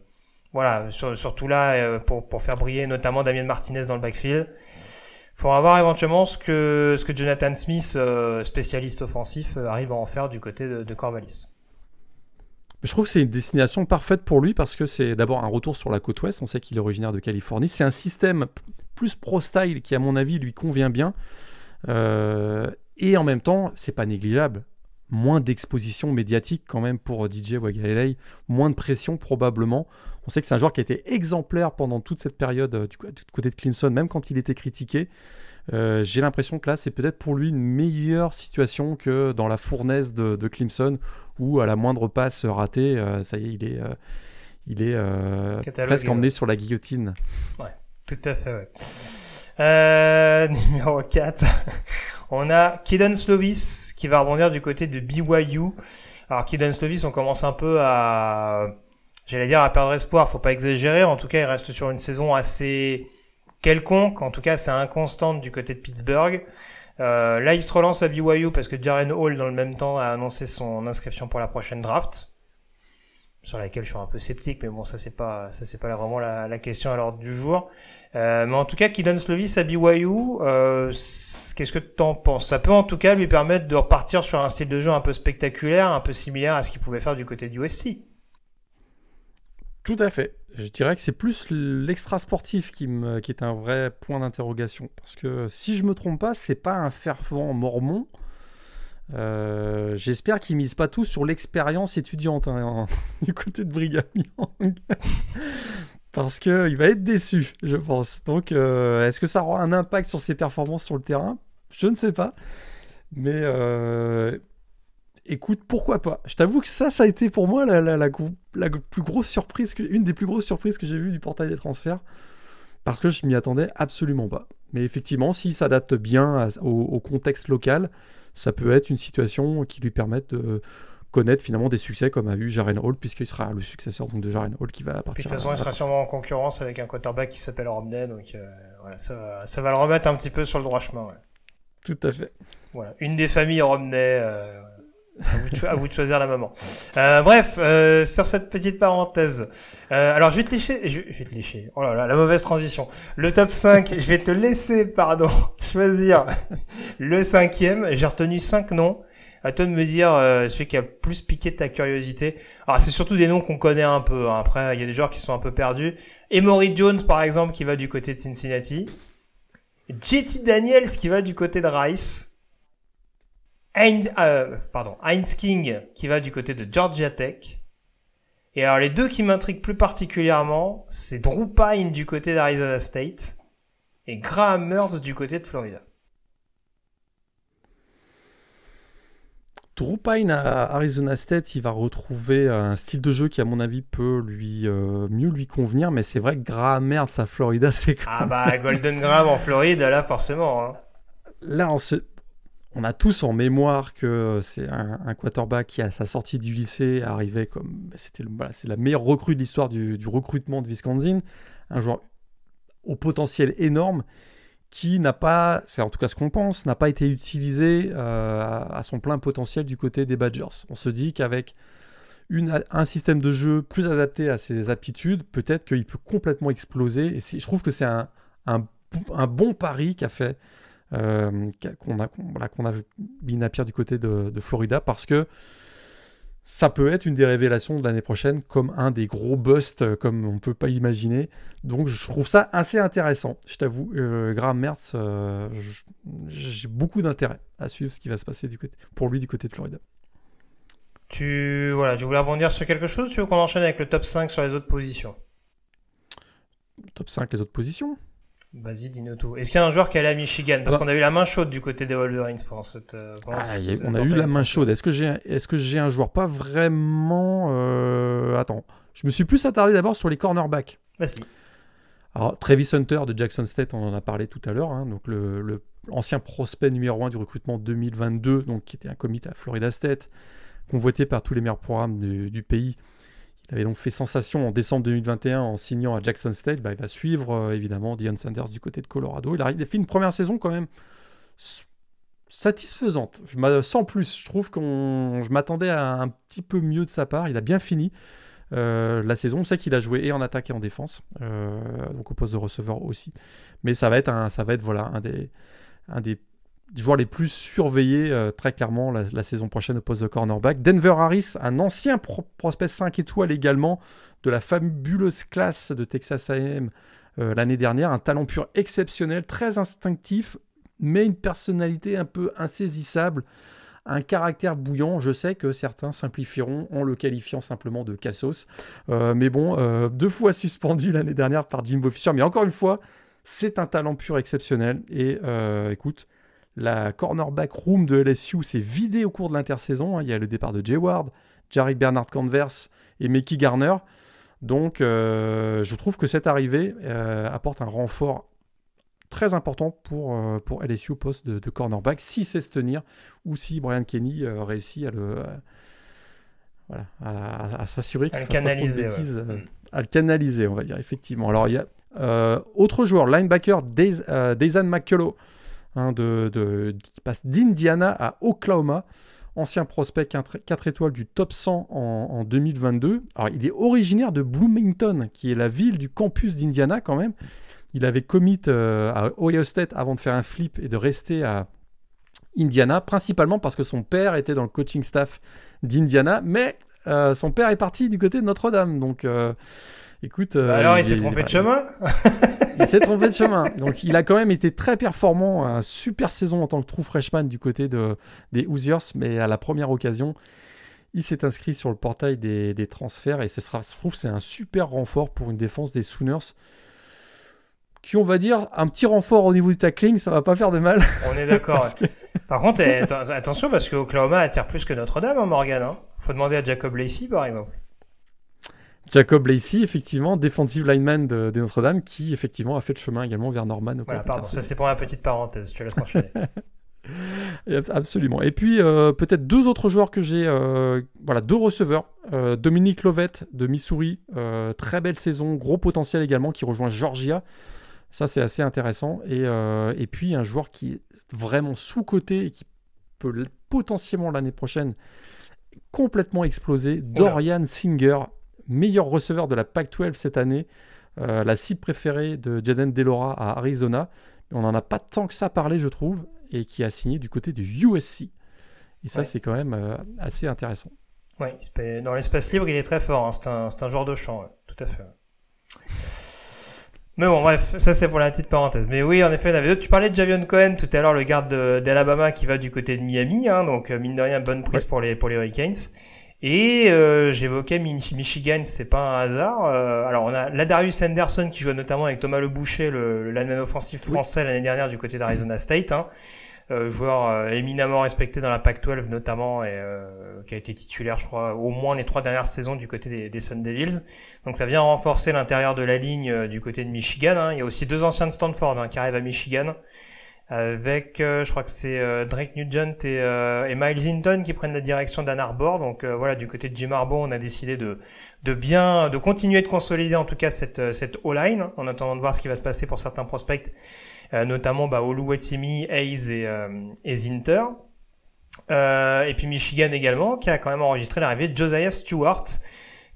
voilà, surtout là euh, pour faire briller notamment Damien Martinez dans le backfield. Il faudra voir éventuellement ce que, ce que Jonathan Smith, euh, spécialiste offensif, arrive à en faire du côté de, de Corvallis. Je trouve que c'est une destination parfaite pour lui parce que c'est d'abord un retour sur la côte ouest. On sait qu'il est originaire de Californie. C'est un système plus pro-style qui, à mon avis, lui convient bien. Euh, et en même temps, c'est pas négligeable. Moins d'exposition médiatique quand même pour DJ Wagalele, moins de pression probablement. On sait que c'est un joueur qui a été exemplaire pendant toute cette période euh, du, côté de Clemson, même quand il était critiqué. Euh, j'ai l'impression que là, c'est peut-être pour lui une meilleure situation que dans la fournaise de, de Clemson, où à la moindre passe ratée, ça y est, il est, il est presque emmené sur la guillotine. Ouais. Tout à fait, ouais. Euh, numéro 4, on a Kidon Slovis qui va rebondir du côté de BYU. Alors Kidon Slovis, on commence un peu à, j'allais dire, à perdre espoir. Faut pas exagérer. En tout cas, il reste sur une saison assez quelconque. En tout cas, c'est inconstante du côté de Pittsburgh. Euh, là, il se relance à BYU parce que Jaren Hall, dans le même temps, a annoncé son inscription pour la prochaine draft sur laquelle je suis un peu sceptique, mais bon, ça c'est pas, ça c'est pas vraiment la, question à l'ordre du jour. Euh, mais en tout cas, donne Slovis à BYU, euh, qu'est-ce que tu en penses? Ça peut en tout cas lui permettre de repartir sur un style de jeu un peu spectaculaire, un peu similaire à ce qu'il pouvait faire du côté du USC. Tout à fait. Je dirais que c'est plus l'extra sportif qui, est un vrai point d'interrogation. Parce que si je me trompe pas, c'est pas un fervent mormon. Euh, j'espère qu'ils misent pas tous sur l'expérience étudiante hein, du côté de Brigham Young. Parce qu'il va être déçu, je pense. Donc, euh, est-ce que ça aura un impact sur ses performances sur le terrain? Je ne sais pas. Mais euh, écoute, pourquoi pas Je t'avoue que ça, ça a été pour moi la, la, plus grosse surprise, que, une des plus grosses surprises que j'ai vues du portail des transferts. Parce que je m'y attendais absolument pas. Mais effectivement, s'il s'adapte bien au, contexte local, ça peut être une situation qui lui permette de connaître finalement des succès comme a eu Jaren Hall, puisqu'il sera le successeur donc, de Jaren Hall qui va partir. de toute façon, il sera sûrement en concurrence avec un quarterback qui s'appelle Romney, donc euh, voilà, ça, va, ça, va, le remettre un petit peu sur le droit chemin. Tout à fait. Voilà, une des familles Romney. Euh, à, vous de, choisir la maman. Euh, bref, euh, sur cette petite parenthèse. Euh, alors, je vais te lécher. Je, vais te lécher. Oh là là, la mauvaise transition. Le top 5, je vais te laisser, pardon, choisir le cinquième. J'ai retenu cinq noms. À toi de me dire euh, celui qui a plus piqué ta curiosité. Alors, c'est surtout des noms qu'on connaît un peu. Hein. Après, il y a des joueurs qui sont un peu perdus. Emory Jones, par exemple, qui va du côté de Cincinnati. JT Daniels, qui va du côté de Rice. Heinz, euh, pardon, Heinz King qui va du côté de Georgia Tech. Et alors les deux qui m'intriguent plus particulièrement, c'est Drew Pine du côté d'Arizona State et Graham Mertz du côté de Florida. Drew Pine à Arizona State, il va retrouver un style de jeu qui, à mon avis, peut lui euh, mieux lui convenir. Mais c'est vrai que Graham Mertz à Florida, c'est Ah bah Golden Graham en Floride, là forcément. Hein. Là, on se on a tous en mémoire que c'est un, quarterback qui, à sa sortie du lycée, arrivait comme. Bah, c'était c'est la meilleure recrue de l'histoire du, recrutement de Wisconsin. Un joueur au potentiel énorme qui n'a pas, c'est en tout cas ce qu'on pense, n'a pas été utilisé euh, à, son plein potentiel du côté des Badgers. On se dit qu'avec un système de jeu plus adapté à ses aptitudes, peut-être qu'il peut complètement exploser. Et je trouve que c'est un, un, bon pari qu'a fait euh, qu'on a, qu'on a mis à pierre du côté de, Florida parce que ça peut être une des révélations de l'année prochaine comme un des gros busts euh, comme on peut pas imaginer. Donc je trouve ça assez intéressant. Je t'avoue, euh, Graham Mertz, j'ai beaucoup d'intérêt à suivre ce qui va se passer du côté, pour lui du côté de Florida. Tu voilà, voulais rebondir sur quelque chose Tu veux qu'on enchaîne avec le top 5 sur les autres positions? Top 5 les autres positions? Vas-y, dis-nous tout. Est-ce qu'il y a un joueur qui est allé à Michigan? Parce bah- qu'on a eu la main chaude du côté des Wolverines pendant cette. Euh, ah, on a eu la main chaude. Est-ce que j'ai, que un joueur? Pas vraiment. Euh, attends, je me suis plus attardé d'abord sur les cornerbacks. Vas-y. Alors, Travis Hunter de Jackson State, on en a parlé tout à l'heure. Hein, donc le, le, ancien prospect numéro 1 du recrutement 2022, donc qui était un comité à Florida State, convoité par tous les meilleurs programmes du pays. Il avait donc fait sensation en décembre 2021 en signant à Jackson State. Bah, il va suivre euh, évidemment Dion Sanders du côté de Colorado. Il a, fait une première saison quand même satisfaisante. Sans plus, je trouve qu'on, je m'attendais à un petit peu mieux de sa part. Il a bien fini. Euh, la saison. On sait qu'il a joué et en attaque et en défense, euh, donc au poste de receveur aussi. Mais ça va être un, ça va être voilà un des, un des joueurs les plus surveillés euh, très clairement la, saison prochaine au poste de cornerback. Denver Harris, un ancien prospect 5 étoiles également de la fabuleuse classe de Texas A&M euh, l'année dernière, un talent pur exceptionnel, très instinctif, mais une personnalité un peu insaisissable, un caractère bouillant. Je sais que certains simplifieront en le qualifiant simplement de Cassos, euh, mais bon, deux fois suspendu l'année dernière par Jimbo Fisher, mais encore une fois, c'est un talent pur exceptionnel. Et écoute, la cornerback room de LSU s'est vidée au cours de l'intersaison. Hein. Il y a le départ de Jay Ward, Jarek Bernard Converse et Mickey Garner. Donc, euh, je trouve que cette arrivée euh, apporte un renfort très important pour, pour LSU au poste de, cornerback, si c'est se tenir, ou si Brian Kenny réussit à le... voilà, à, s'assurer qu'il canaliser, mm. à le canaliser, on va dire, effectivement. Alors, il y a autre joueur, linebacker, Dazan McCullough, hein, de, qui passe d'Indiana à Oklahoma ancien prospect 4, étoiles du top 100 en, 2022. Alors, il est originaire de Bloomington, qui est la ville du campus d'Indiana quand même. Il avait commit euh, à Ohio State avant de faire un flip et de rester à Indiana, principalement parce que son père était dans le coaching staff d'Indiana, mais euh, son père est parti du côté de Notre-Dame. Donc, euh, écoute. Bah alors, il s'est trompé de chemin il s'est trompé de chemin. Donc il a quand même été très performant, un super saison en tant que true freshman du côté de, des Hoosiers, mais à la première occasion, il s'est inscrit sur le portail des, transferts et ce sera, je trouve, c'est un super renfort pour une défense des Sooners. Qui, on va dire, un petit renfort au niveau du tackling, ça va pas faire de mal. On est d'accord. Par contre, eh, attention parce que Oklahoma attire plus que Notre-Dame, hein, Morgan. Hein. Faut demander à Jacob Lacey, par exemple. Jacob Lacey, effectivement, defensive lineman de, Notre-Dame, qui effectivement a fait le chemin également vers Norman. Voilà, pardon, ça c'était pour ma petite parenthèse, tu laisses enchaîner. Absolument. Et puis euh, peut-être deux autres joueurs que j'ai, euh, voilà, deux receveurs. Euh, Dominique Lovett de Missouri, très belle saison, gros potentiel également, qui rejoint Georgia. Ça c'est assez intéressant. Et, et puis un joueur qui est vraiment sous-coté et qui peut potentiellement l'année prochaine complètement exploser, Dorian Singer, meilleur receveur de la Pac-12 cette année, euh, la cible préférée de Jaden Delora à Arizona. On n'en a pas tant que ça parlé, je trouve, et qui a signé du côté du USC. Et ça, c'est quand même euh, assez intéressant. Oui, dans l'espace libre, il est très fort. Hein. C'est un, joueur de champ, tout à fait. Mais bon, bref, ça c'est pour la petite parenthèse. Mais oui, en effet, il y avait d'autres. Tu parlais de Javion Cohen tout à l'heure, le garde d'Alabama qui va du côté de Miami. Hein, donc, euh, mine de rien, bonne prise pour, les, pour les Hurricanes. Et euh, j'évoquais Michigan, c'est pas un hasard. Euh, alors on a Ladarius Anderson qui joue notamment avec Thomas Le Boucher, le, le offensif français l'année dernière du côté d'Arizona State. Hein. Euh, joueur euh, éminemment respecté dans la Pac-12 notamment et euh, qui a été titulaire je crois au moins les trois dernières saisons du côté des, des Sun Devils. Donc ça vient renforcer l'intérieur de la ligne du côté de Michigan. Hein. Il y a aussi deux anciens de Stanford hein, qui arrivent à Michigan avec euh, je crois que c'est euh, Drake Nugent et, euh, et, Miles Hinton qui prennent la direction d'Ann Arbor. Donc voilà, du côté de Jim Harbaugh, on a décidé de, de bien, de continuer de consolider en tout cas cette, cette O-line en attendant de voir ce qui va se passer pour certains prospects, notamment bah, Oluwatimi, Hayes et, et Zinter. et puis Michigan également, qui a quand même enregistré l'arrivée de Josiah Stewart,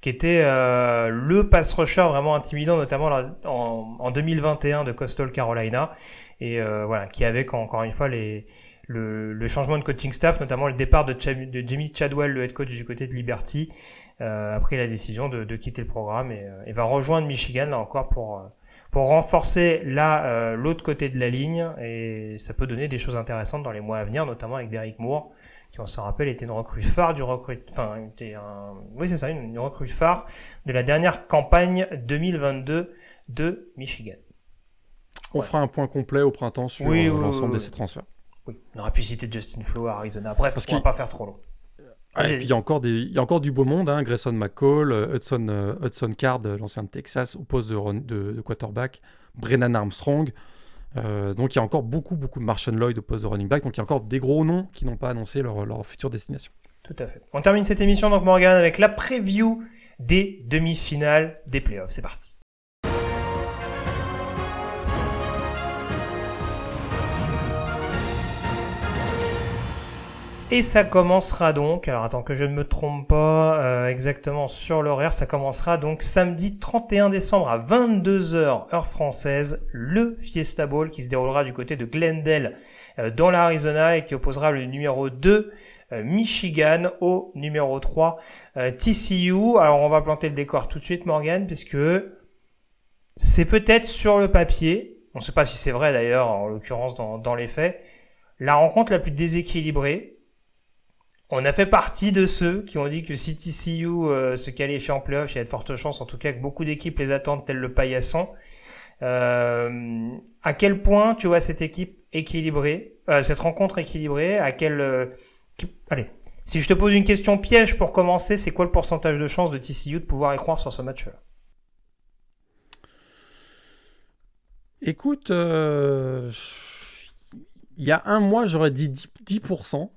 qui était le pass rusher vraiment intimidant, notamment en, en 2021 de Coastal Carolina et euh, voilà, qui avec encore une fois les, le, le, changement de coaching staff, notamment le départ de, Jimmy Chadwell, le head coach du côté de Liberty, euh, a pris la décision de, de quitter le programme et, euh, et, va rejoindre Michigan là encore pour euh, pour renforcer là euh, l'autre côté de la ligne et ça peut donner des choses intéressantes dans les mois à venir, notamment avec Derrick Moore qui on s'en rappelle était une recrue phare du recrue, enfin était un, oui c'est ça, une recrue phare de la dernière campagne 2022 de Michigan. On fera un point complet au printemps sur euh, l'ensemble de ces transferts. Oui, on aurait pu citer Justin Flo à Arizona. Bref, Parce on va pas faire trop long. et puis il y, a encore des, il y a encore du beau monde, hein. Grayson McCall, euh, Hudson, euh, Hudson Card, l'ancien de Texas, au poste de, de, quarterback, Brennan Armstrong. donc il y a encore beaucoup, beaucoup de Martian Lloyd au poste de running back. Donc il y a encore des gros noms qui n'ont pas annoncé leur, leur future destination. Tout à fait. On termine cette émission donc Morgan avec la preview des demi-finales des playoffs. C'est parti. Et ça commencera donc, alors attends que je ne me trompe pas euh, exactement sur l'horaire, ça commencera donc samedi 31 décembre à 22h heure française, le Fiesta Bowl qui se déroulera du côté de Glendale euh, dans l'Arizona et qui opposera le numéro 2 euh, Michigan au numéro 3 TCU. Alors on va planter le décor tout de suite Morgan puisque c'est peut-être sur le papier, on ne sait pas si c'est vrai d'ailleurs en l'occurrence dans, dans les faits, la rencontre la plus déséquilibrée on a fait partie de ceux qui ont dit que si TCU euh, se qualifie en playoff, il y a de fortes chances, en tout cas que beaucoup d'équipes les attendent tel le paillasson. Euh, à quel point tu vois cette équipe équilibrée, euh, cette rencontre équilibrée, à quel... Euh, allez, si je te pose une question piège pour commencer, c'est quoi le pourcentage de chance de TCU de pouvoir y croire sur ce match-là? Écoute, il y a un mois, j'aurais dit 10%.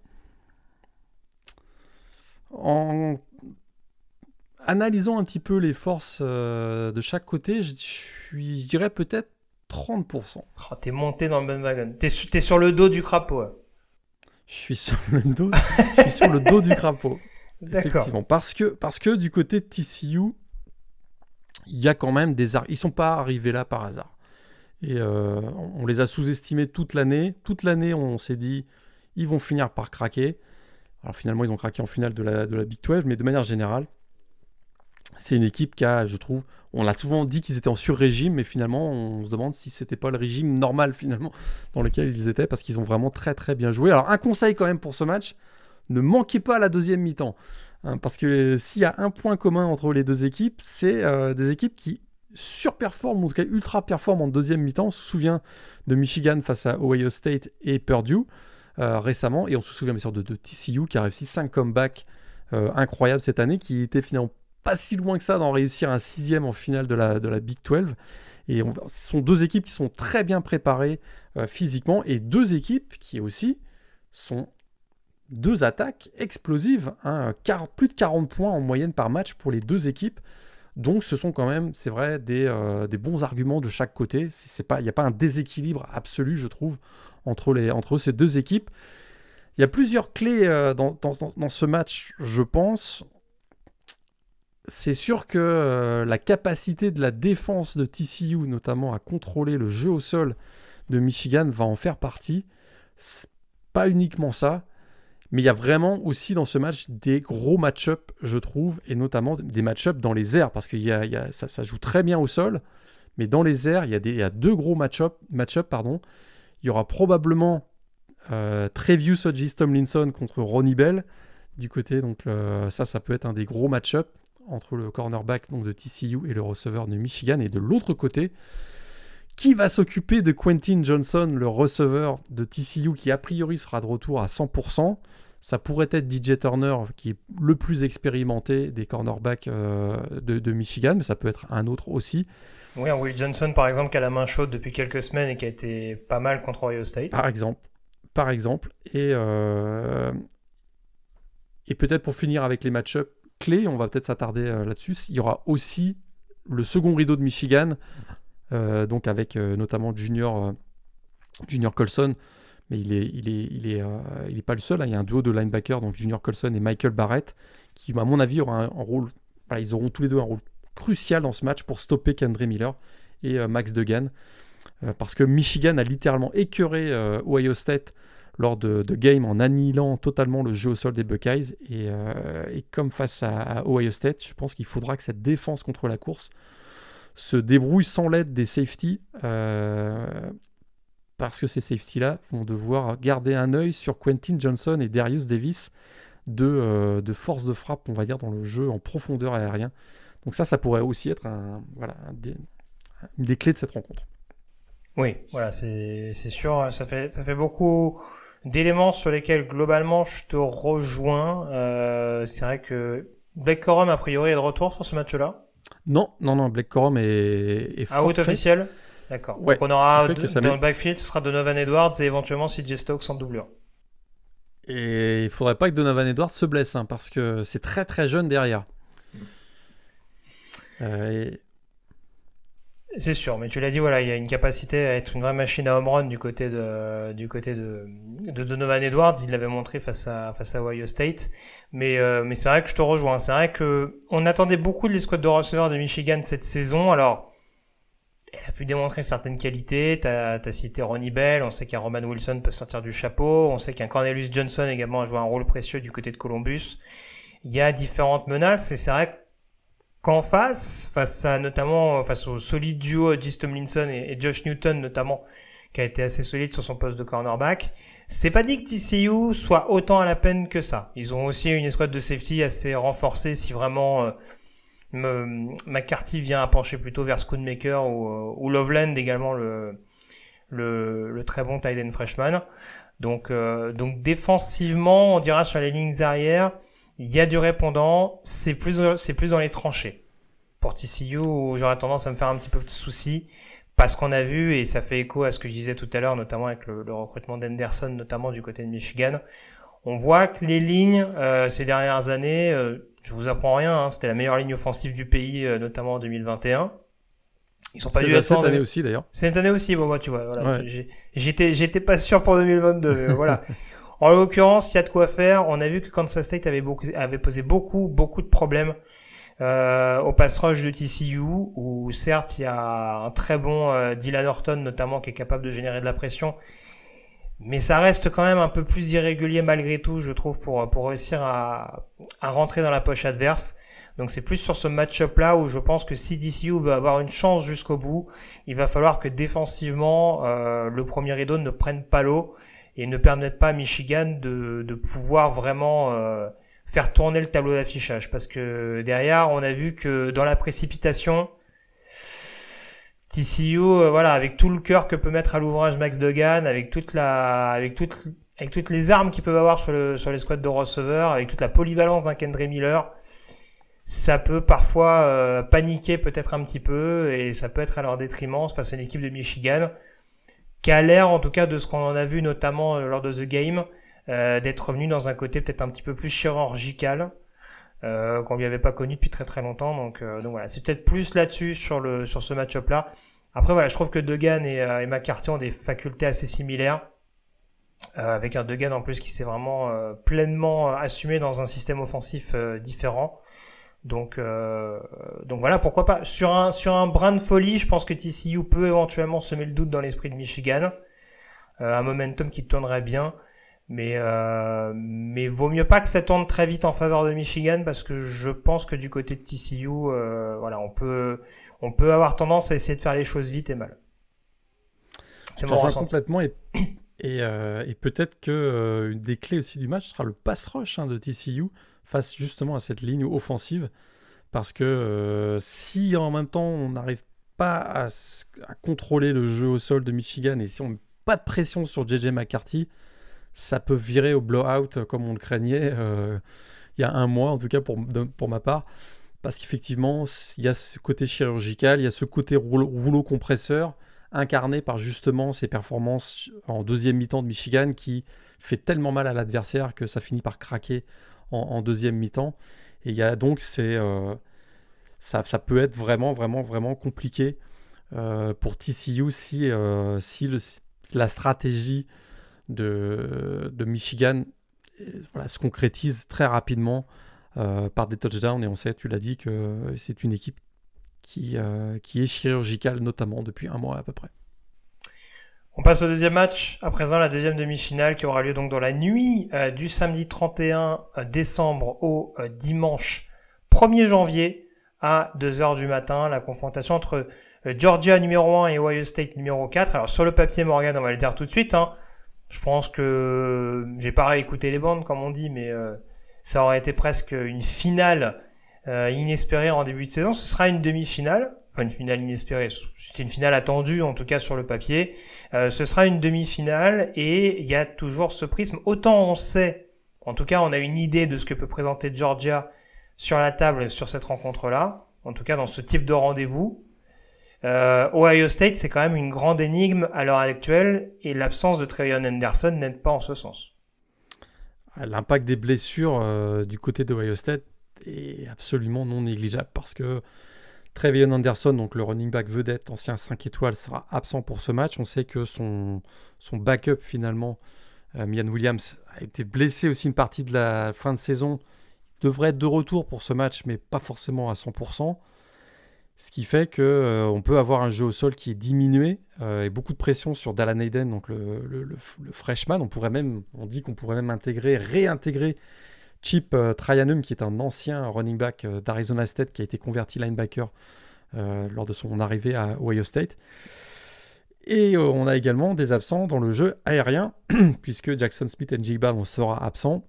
En analysant un petit peu les forces euh, de chaque côté, je, suis, dirais peut-être 30%. Oh, t'es monté dans le même wagon. T'es, es sur le dos du crapaud. Je suis sur le dos, je suis sur le dos du crapaud. D'accord. Effectivement, parce que, parce que du côté de TCU, il y a quand même des... Ils sont pas arrivés là par hasard. Et euh, on les a sous-estimés toute l'année. Toute l'année, on s'est dit, ils vont finir par craquer. Alors finalement, ils ont craqué en finale de la, Big 12, mais de manière générale, c'est une équipe qui a, je trouve, on l'a souvent dit qu'ils étaient en sur-régime, mais finalement, on se demande si c'était pas le régime normal finalement dans lequel ils étaient, parce qu'ils ont vraiment très très bien joué. Alors un conseil quand même pour ce match, ne manquez pas la deuxième mi-temps, hein, parce que s'il y a un point commun entre les deux équipes, c'est euh, des équipes qui surperforment, ou en tout cas ultra performent en deuxième mi-temps. On se souvient de Michigan face à Ohio State et Purdue récemment, et on se souvient bien sûr de, TCU qui a réussi 5 comebacks euh, incroyables cette année, qui était finalement pas si loin que ça d'en réussir un sixième en finale de la, de la Big 12. Et ce sont deux équipes qui sont très bien préparées euh, physiquement et deux équipes qui aussi sont deux attaques explosives. Hein, plus de 40 points en moyenne par match pour les deux équipes. Donc ce sont quand même, c'est vrai, des, euh, des, bons arguments de chaque côté. Il n'y a pas un déséquilibre absolu, je trouve, entre, ces deux équipes. Il y a plusieurs clés euh, dans, ce match, je pense c'est sûr que euh, la capacité de la défense de TCU, notamment à contrôler le jeu au sol de Michigan, va en faire partie. Pas uniquement ça, mais il y a vraiment aussi dans ce match des gros match-up, je trouve, et notamment des match-up dans les airs, parce que ça, joue très bien au sol, mais dans les airs, il y a, deux gros match-up. Match pardon. Il y aura probablement euh, Trevius Hodges Tomlinson contre Ronnie Bell du côté, donc euh, ça, ça peut être un des gros match-up entre le cornerback donc, de TCU et le receveur de Michigan. Et de l'autre côté, qui va s'occuper de Quentin Johnson, le receveur de TCU, qui a priori sera de retour à 100% ça pourrait être DJ Turner, qui est le plus expérimenté des cornerbacks euh, de, Michigan, mais ça peut être un autre aussi. Oui, un Will Johnson, par exemple, qui a la main chaude depuis quelques semaines et qui a été pas mal contre Ohio State. Par exemple. Par exemple. Et, euh, et peut-être pour finir avec les match-ups, clé, on va peut-être s'attarder euh, là-dessus. Il y aura aussi le second rideau de Michigan, donc avec notamment Junior, Junior Colson, mais il est, il est, il est, il est pas le seul. Hein. Il y a un duo de linebackers, donc Junior Colson et Michael Barrett, qui, à mon avis, un, rôle. ils auront tous les deux un rôle crucial dans ce match pour stopper Kendra Miller et Max Degan, parce que Michigan a littéralement écœuré Ohio State lors de, de games en annihilant totalement le jeu au sol des Buckeyes. Et, euh, comme face à, Ohio State, je pense qu'il faudra que cette défense contre la course se débrouille sans l'aide des safeties. Euh, parce que ces safeties-là vont devoir garder un œil sur Quentin Johnson et Darius Davis de, euh, de, force de frappe, on va dire, dans le jeu en profondeur aérien. Donc ça, ça pourrait aussi être un, voilà, des, une des clés de cette rencontre. Oui, voilà, c'est sûr, ça fait, ça fait beaucoup d'éléments sur lesquels globalement je te rejoins. Euh, c'est vrai que Black Corum a priori est de retour sur ce match-là? Non, non, non, Black Corum est, est ah, officiel D'accord. Donc on aura dans le backfield, ce sera Donovan Edwards et éventuellement CJ Stokes en doublure. Et il faudrait pas que Donovan Edwards se blesse, hein, parce que c'est très très jeune derrière. Euh, c'est sûr, mais tu l'as dit, voilà, il y a une capacité à être une vraie machine à home run du côté de, du côté de, de Donovan Edwards. Il l'avait montré face à, face à Ohio State. Mais, euh, mais c'est vrai que je te rejoins. C'est vrai que on attendait beaucoup de l'escouade de receveurs de Michigan cette saison. Alors, elle a pu démontrer certaines qualités. T'as as cité Ronnie Bell. On sait qu'un Roman Wilson peut sortir du chapeau. On sait qu'un Cornelius Johnson également a joué un rôle précieux du côté de Columbus. Il y a différentes menaces et c'est vrai que qu'en face, face à notamment face au solide duo Gis Tomlinson et, Josh Newton notamment, qui a été assez solide sur son poste de cornerback, c'est pas dit que TCU soit autant à la peine que ça. Ils ont aussi une escouade de safety assez renforcée si vraiment euh, McCarthy vient à pencher plutôt vers Schoonmaker ou, euh, Loveland également le, le, le très bon end freshman. Donc, euh, donc défensivement, on dira sur les lignes arrière, il y a du répondant, c'est plus, dans les tranchées. Pour TCU, j'aurais tendance à me faire un petit peu de soucis parce qu'on a vu, et ça fait écho à ce que je disais tout à l'heure, notamment avec le, recrutement d'Henderson, notamment du côté de Michigan, on voit que les lignes euh, ces dernières années, euh, je vous apprends rien, hein, c'était la meilleure ligne offensive du pays, euh, notamment en 2021. Ils sont pas dû cette année aussi d'ailleurs. Cette année aussi, bon moi tu vois, voilà, j'étais j'étais pas sûr pour 2022, voilà. En l'occurrence, il y a de quoi faire. On a vu que Kansas State avait, beaucoup, avait posé beaucoup, beaucoup de problèmes euh, au pass rush de TCU, où certes il y a un très bon euh, Dylan Horton notamment qui est capable de générer de la pression, mais ça reste quand même un peu plus irrégulier malgré tout, je trouve, pour, pour réussir à, à rentrer dans la poche adverse. Donc c'est plus sur ce match-up là où je pense que si TCU veut avoir une chance jusqu'au bout, il va falloir que défensivement euh, le premier rideau ne prenne pas l'eau et ne permette pas à Michigan de, de pouvoir vraiment euh, faire tourner le tableau d'affichage parce que derrière on a vu que dans la précipitation TCU euh, voilà avec tout le cœur que peut mettre à l'ouvrage Max Degan avec avec toute avec toutes les armes qu'ils peuvent avoir sur le les squads de receveurs avec toute la polyvalence d'un Kendra Miller ça peut parfois euh, paniquer peut-être un petit peu et ça peut être à leur détriment face à une équipe de Michigan qui a l'air en tout cas de ce qu'on en a vu notamment euh, lors de The Game d'être revenu dans un côté peut-être un petit peu plus chirurgical euh, qu'on lui avait pas connu depuis très très longtemps. Donc, euh, donc voilà, c'est peut-être plus là-dessus sur le sur ce match-up là. Après voilà, je trouve que Degan et, et McCarthy ont des facultés assez similaires. avec un Degan en plus qui s'est vraiment pleinement assumé dans un système offensif différent. Donc, donc voilà, pourquoi pas. Sur un, sur un brin de folie, je pense que TCU peut éventuellement semer le doute dans l'esprit de Michigan. un momentum qui tournerait bien. Mais, euh, mais vaut mieux pas que ça tourne très vite en faveur de Michigan parce que je pense que du côté de TCU, euh, voilà, on peut, on peut avoir tendance à essayer de faire les choses vite et mal. C'est mon complètement et, et, euh, et peut-être que une des clés aussi du match sera le pass rush hein, de TCU face justement à cette ligne offensive parce que si en même temps on n'arrive pas à, à, contrôler le jeu au sol de Michigan et si on met pas de pression sur JJ McCarthy, ça peut virer au blowout comme on le craignait euh, il y a un mois, en tout cas pour, pour ma part. Parce qu'effectivement, il y a ce côté chirurgical, il y a ce côté rouleau, compresseur, incarné par justement ces performances en deuxième mi-temps de Michigan qui fait tellement mal à l'adversaire que ça finit par craquer en, deuxième mi-temps. Et il y a donc c'est euh, ça, ça, peut être vraiment vraiment vraiment compliqué euh, pour TCU si, si le, la stratégie de, Michigan voilà, se concrétise très rapidement euh, par des touchdowns. Et on sait, tu l'as dit, que c'est une équipe qui, euh, qui est chirurgicale, notamment depuis un mois à peu près. On passe au deuxième match, à présent la deuxième demi-finale qui aura lieu donc dans la nuit euh, du samedi 31 décembre au dimanche 1er janvier à 2h du matin, la confrontation entre Georgia numéro 1 et Ohio State numéro 4. Alors sur le papier Morgan, on va le dire tout de suite, hein, je pense que j'ai pas réécouté les bandes comme on dit, mais euh, ça aurait été presque une finale euh, inespérée en début de saison. Ce sera une demi-finale, enfin une finale inespérée. C'était une finale attendue en tout cas sur le papier. Euh, ce sera une demi-finale et il y a toujours ce prisme. Autant on sait, en tout cas on a une idée de ce que peut présenter Georgia sur la table sur cette rencontre-là. En tout cas dans ce type de rendez-vous. Euh, Ohio State, c'est quand même une grande énigme à l'heure actuelle et l'absence de Trevion Anderson n'aide pas en ce sens. L'impact des blessures euh, du côté d'Ohio State est absolument non négligeable parce que Trevion Anderson, donc le running back vedette, ancien 5 étoiles, sera absent pour ce match. On sait que son, son backup finalement, euh, Mian Williams, a été blessé aussi une partie de la fin de saison. Il devrait être de retour pour ce match, mais pas forcément à 100%. Ce qui fait qu'on euh, peut avoir un jeu au sol qui est diminué euh, et beaucoup de pression sur Dallan Hayden, le, freshman. On pourrait même, on dit qu'on pourrait même intégrer, réintégrer Chip euh, Tryanum, qui est un ancien running back d'Arizona State qui a été converti linebacker lors de son arrivée à Ohio State. Et on a également des absents dans le jeu aérien, puisque Jackson Smith et Jigba sera absent.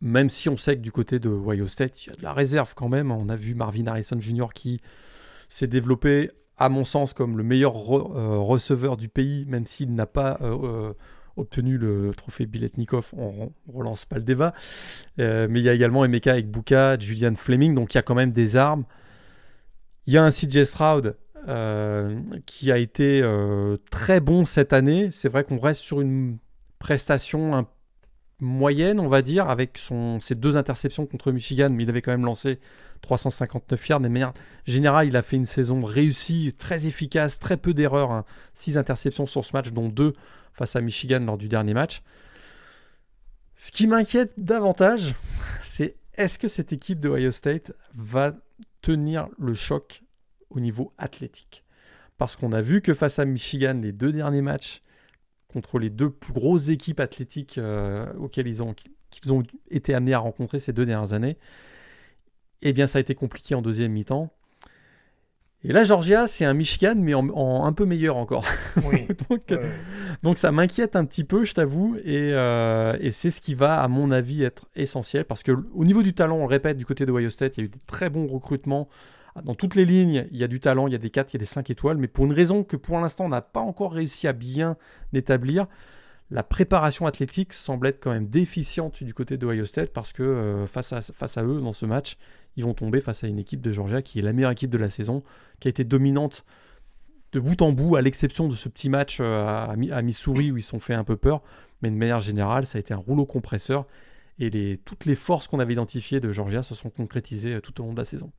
Même si on sait que du côté de Ohio State, il y a de la réserve quand même. On a vu Marvin Harrison Jr. qui s'est développé, à mon sens, comme le meilleur euh, receveur du pays, même s'il n'a pas euh, euh, obtenu le trophée Biletnikov. On, ne relance pas le débat. mais il y a également Emeka avec Buka, Julian Fleming, donc il y a quand même des armes. Il y a un CJ Stroud qui a été très bon cette année. C'est vrai qu'on reste sur une prestation un moyenne, on va dire, avec ses deux interceptions contre Michigan, mais il avait quand même lancé 359 yards. De manière générale, il a fait une saison réussie, très efficace, très peu d'erreurs. 6 hein. interceptions sur ce match, dont 2 face à Michigan lors du dernier match. Ce qui m'inquiète davantage, c'est est-ce que cette équipe de Ohio State va tenir le choc au niveau athlétique? Parce qu'on a vu que face à Michigan, les deux derniers matchs, contre les deux plus grosses équipes athlétiques euh, auxquelles ils ont, qu'ils ont été amenés à rencontrer ces deux dernières années, eh bien ça a été compliqué en deuxième mi-temps. Et là, Georgia, c'est un Michigan, mais en, un peu meilleur encore. donc, ça m'inquiète un petit peu, je t'avoue, euh, et, c'est ce qui va, à mon avis, être essentiel, parce que au niveau du talent, on le répète, du côté de Ohio State, il y a eu des très bons recrutements dans toutes les lignes, il y a du talent, il y a des 4, il y a des 5 étoiles, mais pour une raison que pour l'instant on n'a pas encore réussi à bien établir, la préparation athlétique semble être quand même déficiente du côté de Ohio State parce que euh, face, à, eux dans ce match, ils vont tomber face à une équipe de Georgia qui est la meilleure équipe de la saison, qui a été dominante de bout en bout, à l'exception de ce petit match euh, à, Missouri où ils sont fait un peu peur, mais de manière générale, ça a été un rouleau compresseur et toutes les forces qu'on avait identifiées de Georgia se sont concrétisées euh, tout au long de la saison.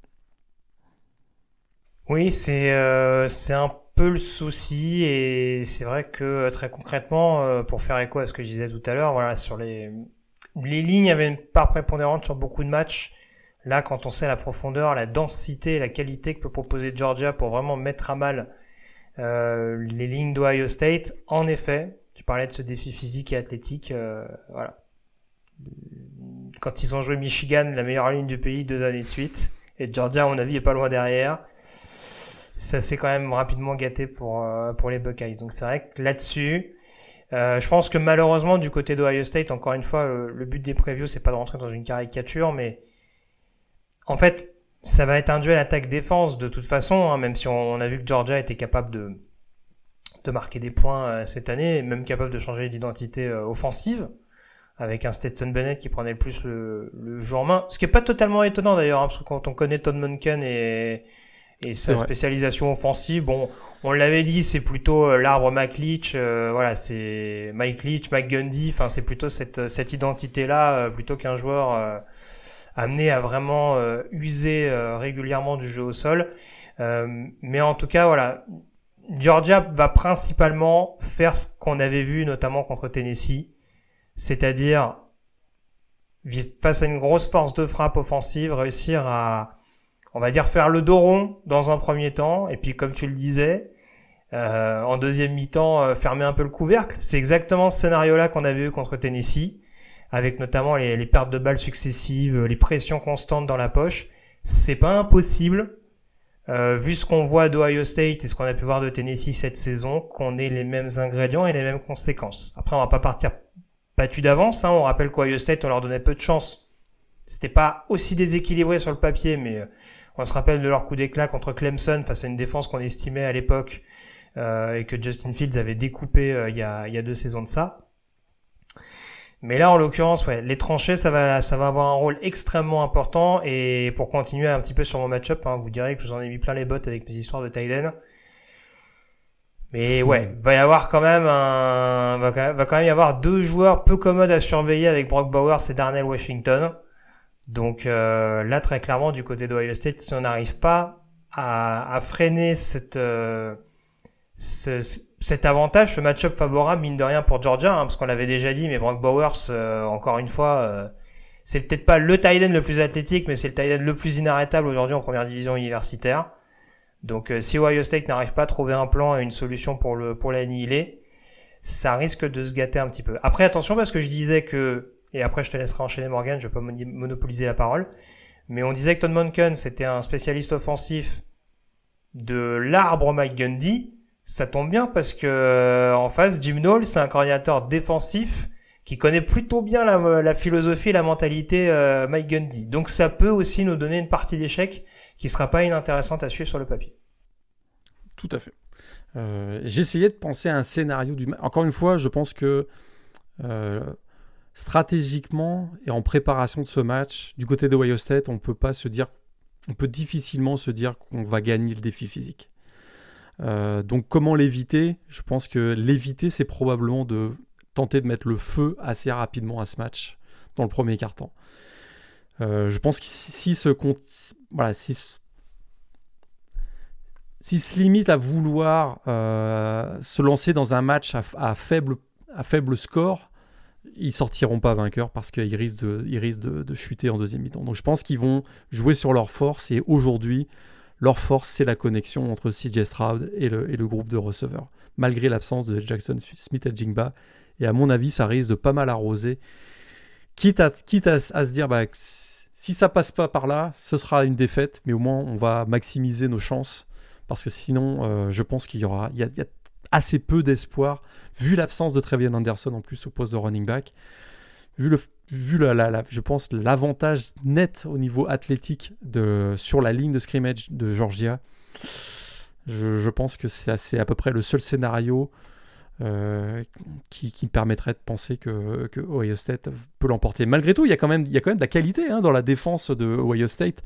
Oui, c'est euh, c'est un peu le souci et c'est vrai que euh, très concrètement, euh, pour faire écho à ce que je disais tout à l'heure, voilà, sur les les lignes avaient une part prépondérante sur beaucoup de matchs. Là, quand on sait la profondeur, la densité, la qualité que peut proposer Georgia pour vraiment mettre à mal euh, les lignes d'Ohio State, en effet, tu parlais de ce défi physique et athlétique, voilà. Quand ils ont joué Michigan, la meilleure ligne du pays deux années de suite, et Georgia, à mon avis, est pas loin derrière ça s'est quand même rapidement gâté pour, euh, pour les Buckeyes. Donc c'est vrai que là-dessus, euh, je pense que malheureusement du côté d'Ohio State, encore une fois, euh, le but des previews, c'est pas de rentrer dans une caricature, mais en fait, ça va être un duel attaque-défense de toute façon, hein, même si on, a vu que Georgia était capable de, de marquer des points cette année, même capable de changer d'identité offensive, avec un Stetson Bennett qui prenait le plus le, le jeu en main. Ce qui est pas totalement étonnant d'ailleurs, hein, parce que quand on connaît Todd Munkin et et sa spécialisation offensive, bon, on l'avait dit, c'est plutôt euh, l'arbre Mike Leach, euh, voilà, c'est Mike Leach, Mike Gundy, enfin c'est plutôt cette, cette identité-là, euh, plutôt qu'un joueur amené à vraiment user régulièrement du jeu au sol. mais en tout cas, voilà, Georgia va principalement faire ce qu'on avait vu notamment contre Tennessee, c'est-à-dire face à une grosse force de frappe offensive, réussir à on va dire faire le dos rond dans un premier temps, et puis comme tu le disais, euh, en deuxième mi-temps, euh, fermer un peu le couvercle. C'est exactement ce scénario-là qu'on avait eu contre Tennessee, avec notamment les, pertes de balles successives, les pressions constantes dans la poche. C'est pas impossible, euh, vu ce qu'on voit d'Ohio State et ce qu'on a pu voir de Tennessee cette saison, qu'on ait les mêmes ingrédients et les mêmes conséquences. Après, on va pas partir battu d'avance. Hein. On rappelle qu'Ohio State, on leur donnait peu de chance. C'était pas aussi déséquilibré sur le papier, mais on se rappelle de leur coup d'éclat contre Clemson face à une défense qu'on estimait à l'époque euh, et que Justin Fields avait découpé euh, il, y a, il y a deux saisons de ça. Mais là, en l'occurrence, ouais, les tranchées, ça va, ça va avoir un rôle extrêmement important. Et pour continuer un petit peu sur mon match-up, hein, vous direz que je vous en ai mis plein les bottes avec mes histoires de Tyden. Mais ouais, va y avoir quand même un, va quand même, y avoir deux joueurs peu commodes à surveiller avec Brock Bowers et Darnell Washington. Donc euh, là, très clairement, du côté d'Ohio State, si on n'arrive pas à, freiner cette, euh, cet avantage, ce match-up favorable, mine de rien, pour Georgia, hein, parce qu'on l'avait déjà dit, mais Brock Bowers, euh, encore une fois, c'est peut-être pas le tight end le plus athlétique, mais c'est le tight end le plus inarrêtable aujourd'hui en première division universitaire. Donc si Ohio State n'arrive pas à trouver un plan et une solution pour le pour l'annihiler, ça risque de se gâter un petit peu. Après attention parce que je disais que et après je te laisserai enchaîner Morgan, je vais pas monopoliser la parole. Mais on disait que Todd Monken, c'était un spécialiste offensif de l'arbre Mike Gundy. Ça tombe bien parce que euh, en face, Jim Knowles, c'est un coordinateur défensif qui connaît plutôt bien la, philosophie et la mentalité euh, Mike Gundy. Donc ça peut aussi nous donner une partie d'échec qui sera pas inintéressante à suivre sur le papier. Tout à fait. Euh, J'essayais de penser à un scénario du... Encore une fois, je pense que stratégiquement et en préparation de ce match, du côté de Ohio State, on peut pas se dire, on peut difficilement se dire qu'on va gagner le défi physique. donc comment l'éviter? Je pense que l'éviter, c'est probablement de tenter de mettre le feu assez rapidement à ce match dans le premier quart-temps. je pense que si ce voilà, si s'il se limite à vouloir euh, se lancer dans un match à, faible, à faible score, ils sortiront pas vainqueurs parce qu'ils risquent, de, ils risquent de, chuter en deuxième mi-temps. Donc je pense qu'ils vont jouer sur leur force et aujourd'hui, leur force, c'est la connexion entre CJ Stroud et le, et le groupe de receveurs, malgré l'absence de Jackson Smith et Jingba. Et à mon avis, ça risque de pas mal arroser. Quitte à, quitte à, se dire, bah, si ça passe pas par là, ce sera une défaite, mais au moins on va maximiser nos chances parce que sinon, euh, je pense qu'il y aura, assez peu d'espoir, vu l'absence de Trevian Anderson en plus au poste de running back, vu, le, vu la, je pense l'avantage net au niveau athlétique de, sur la ligne de scrimmage de Georgia. Je, pense que c'est à peu près le seul scénario euh, qui, permettrait de penser que, Ohio State peut l'emporter. Malgré tout, il y, a quand même, il y a quand même de la qualité hein, dans la défense de Ohio State.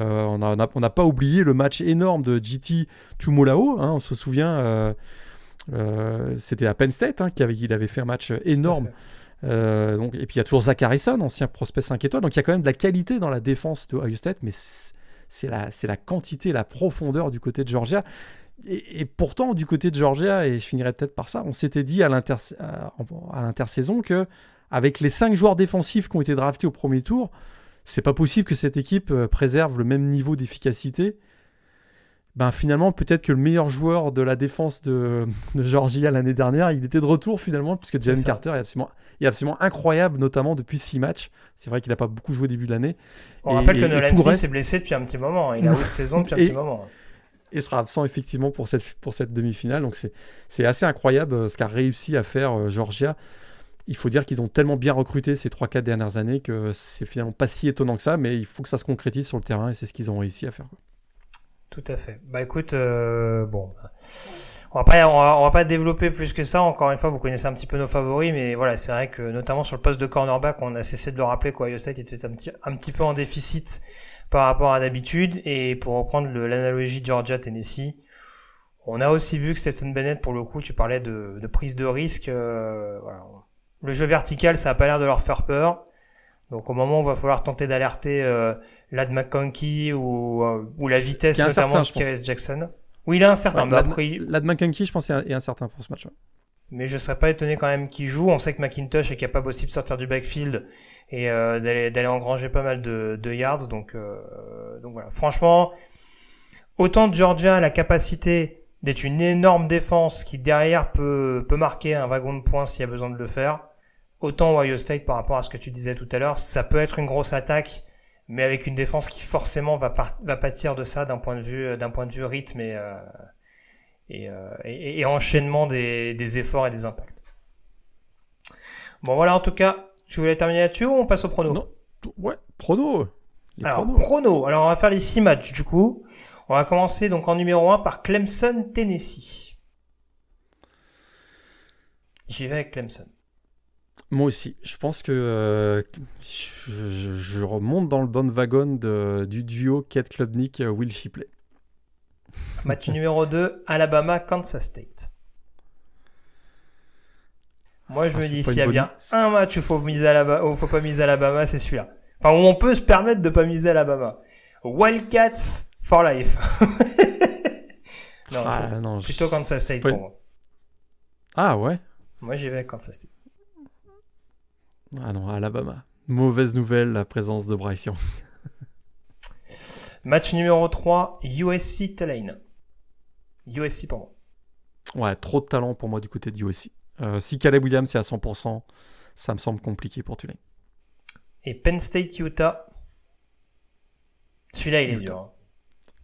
Euh, on n'a pas oublié le match énorme de GT Chumolao. Hein, on se souvient, euh, c'était à Penn State hein, qu'il avait, il avait fait un match énorme. donc, et puis il y a toujours Zach Harrison, ancien prospect 5 étoiles. Donc il y a quand même de la qualité dans la défense de Ohio State, mais c'est la, la quantité, la profondeur du côté de Georgia. Et, pourtant, du côté de Georgia, et je finirai peut-être par ça, on s'était dit à l'intersaison que avec les 5 joueurs défensifs qui ont été draftés au premier tour, c'est pas possible que cette équipe euh, préserve le même niveau d'efficacité. Ben finalement, peut-être que le meilleur joueur de la défense de, de Georgia l'année dernière, il était de retour finalement, puisque Jalen Carter est absolument, est absolument incroyable, notamment depuis six matchs. C'est vrai qu'il n'a pas beaucoup joué au début de l'année. On rappelle que Nolan Smith s'est blessé depuis un petit moment. Il a de saison depuis un petit moment. Et sera absent effectivement pour cette, pour cette demi-finale. Donc c'est assez incroyable euh, ce qu'a réussi à faire euh, Georgia il faut dire qu'ils ont tellement bien recruté ces 3-4 dernières années que c'est finalement pas si étonnant que ça, mais il faut que ça se concrétise sur le terrain et c'est ce qu'ils ont réussi à faire. Tout à fait. Bah écoute, euh, bon, on va pas, on va, pas développer plus que ça. Encore une fois, vous connaissez un petit peu nos favoris, mais voilà, c'est vrai que notamment sur le poste de cornerback, on a cessé de le rappeler qu'Ohio State était un petit, peu en déficit par rapport à d'habitude. Et pour reprendre l'analogie Georgia-Tennessee, on a aussi vu que Stetson Bennett, pour le coup, tu parlais de, prise de risque. Euh, le jeu vertical, ça a pas l'air de leur faire peur. Donc au moment où il va falloir tenter d'alerter euh, Lad McConkey ou, euh, ou la vitesse notamment de Keres Jackson. Oui, il est incertain. Lad, Lad McConkey, je pense, est incertain pour ce match. Mais je serais pas étonné quand même qu'il joue. On sait que McIntosh est capable aussi de sortir du backfield et euh, d'aller engranger pas mal de, de yards. Donc, euh, donc voilà. Franchement, autant de Georgia a la capacité d'être une énorme défense qui derrière peut, peut marquer un wagon de points s'il y a besoin de le faire. Autant Ohio State par rapport à ce que tu disais tout à l'heure, ça peut être une grosse attaque, mais avec une défense qui forcément va, va pâtir de ça d'un point de vue euh, d'un point de vue rythme et, euh, euh, et, et, enchaînement des, des, efforts et des impacts. Bon voilà en tout cas, tu voulais terminer là-dessus ou on passe au prono? Non. Ouais, prono. Alors prono. Alors on va faire les six matchs du coup. On va commencer donc en numéro 1 par Clemson Tennessee. J'y vais avec Clemson. Moi aussi. Je pense que euh, je, remonte dans le bon wagon de, du duo Kate Klubnik-Will euh, Shipley. Match numéro 2, Alabama-Kansas State. Moi, je ah, me dis, s'il y a bien un match où faut miser Alabama, faut pas miser Alabama, c'est celui-là. Enfin, où on peut se permettre de pas miser Alabama. Wildcats for life. non, ah, non, plutôt Kansas State pour moi. Ah ouais. Moi, j'y vais Kansas State. Ah non, Alabama. Mauvaise nouvelle, la présence de Bryce Young. Match numéro 3, USC Tulane. USC pour moi. Ouais, trop de talent pour moi du côté de USC. Euh, si Caleb Williams est à 100%, ça me semble compliqué pour Tulane. Et Penn State Utah. Celui-là, il est dur. Hein.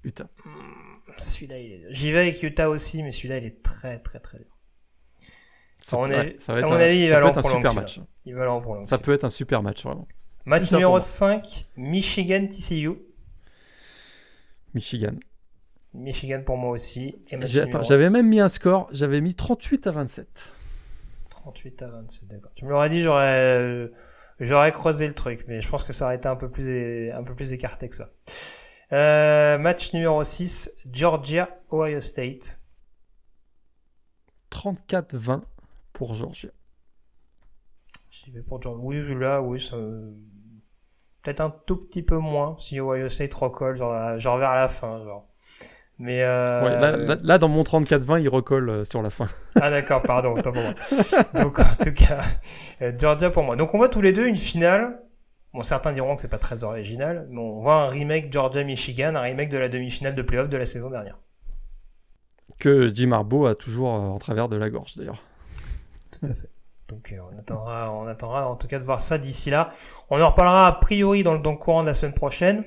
Utah. Hmm, celui-là, il est dur. J'y vais avec Utah aussi, mais celui-là, il est très, très, très dur. Ça, mon avis, ça va être un, avis, il va être un super match. Il va en Ça peut être un super match, vraiment. Match numéro 5, Michigan TCU. Michigan. Michigan pour moi aussi. J'avais même mis un score, j'avais mis 38 à 27. 38 à 27, d'accord. Tu me l'aurais dit, j'aurais j'aurais creusé le truc, mais je pense que ça aurait été un peu plus, un peu plus écarté que ça. Euh, match numéro 6, Georgia, Ohio State. 34-20 pour Georgia. J'y vais pour Georgia. Oui, là, oui, ça... peut-être un tout petit peu moins si Ohio State recolle, genre, genre vers la fin. Genre. Mais euh... là, dans mon 34-20, il recolle euh, sur la fin. ah d'accord, pardon, pour moi. Donc en tout cas, euh, Georgia pour moi. Donc on voit tous les deux une finale. Bon, certains diront que c'est pas très original, mais on voit un remake Georgia-Michigan, un remake de la demi-finale de playoff de la saison dernière. Que Jim Harbaugh a toujours euh, en travers de la gorge d'ailleurs. Tout à fait. Donc on attendra, on attendra en tout cas de voir ça d'ici là. On en reparlera a priori dans le, dans le courant de la semaine prochaine.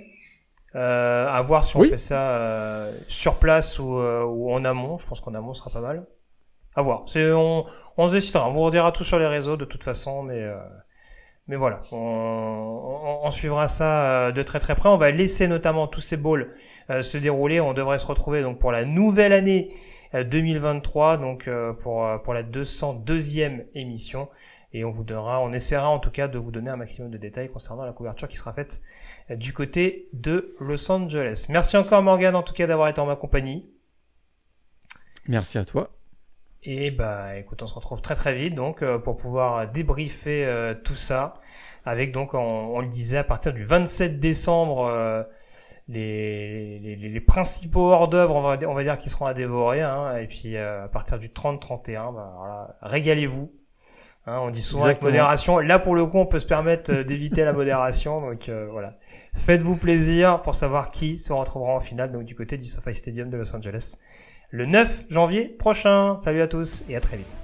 Euh, à voir si on fait ça euh, sur place ou, euh, ou, en amont. Je pense qu'en amont sera pas mal. À voir. C'est on, on se décidera. On vous redira tout sur les réseaux de toute façon, mais euh, mais voilà, on, on, on, suivra ça euh, de très très près. On va laisser notamment tous ces balls se dérouler. On devrait se retrouver donc pour la nouvelle année 2023, donc pour pour la 202e émission et on vous donnera, on essaiera en tout cas de vous donner un maximum de détails concernant la couverture qui sera faite du côté de Los Angeles. Merci encore Morgan en tout cas d'avoir été en ma compagnie. Merci à toi. Et bah écoute, on se retrouve très très vite donc euh, pour pouvoir débriefer euh, tout ça avec donc on, le disait à partir du 27 décembre euh, les, les, les, principaux hors d'œuvre on va, on va dire qui seront à dévorer hein, et puis à partir du 30-31 bah, régalez-vous Hein, on dit souvent avec modération. Là, pour le coup, on peut se permettre euh, d'éviter la modération. Donc euh, voilà, faites-vous plaisir pour savoir qui se retrouvera en finale. Donc du côté du SoFi Stadium de Los Angeles, le 9 janvier prochain. Salut à tous et à très vite.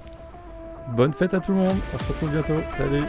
Bonne fête à tout le monde. On se retrouve bientôt. Salut.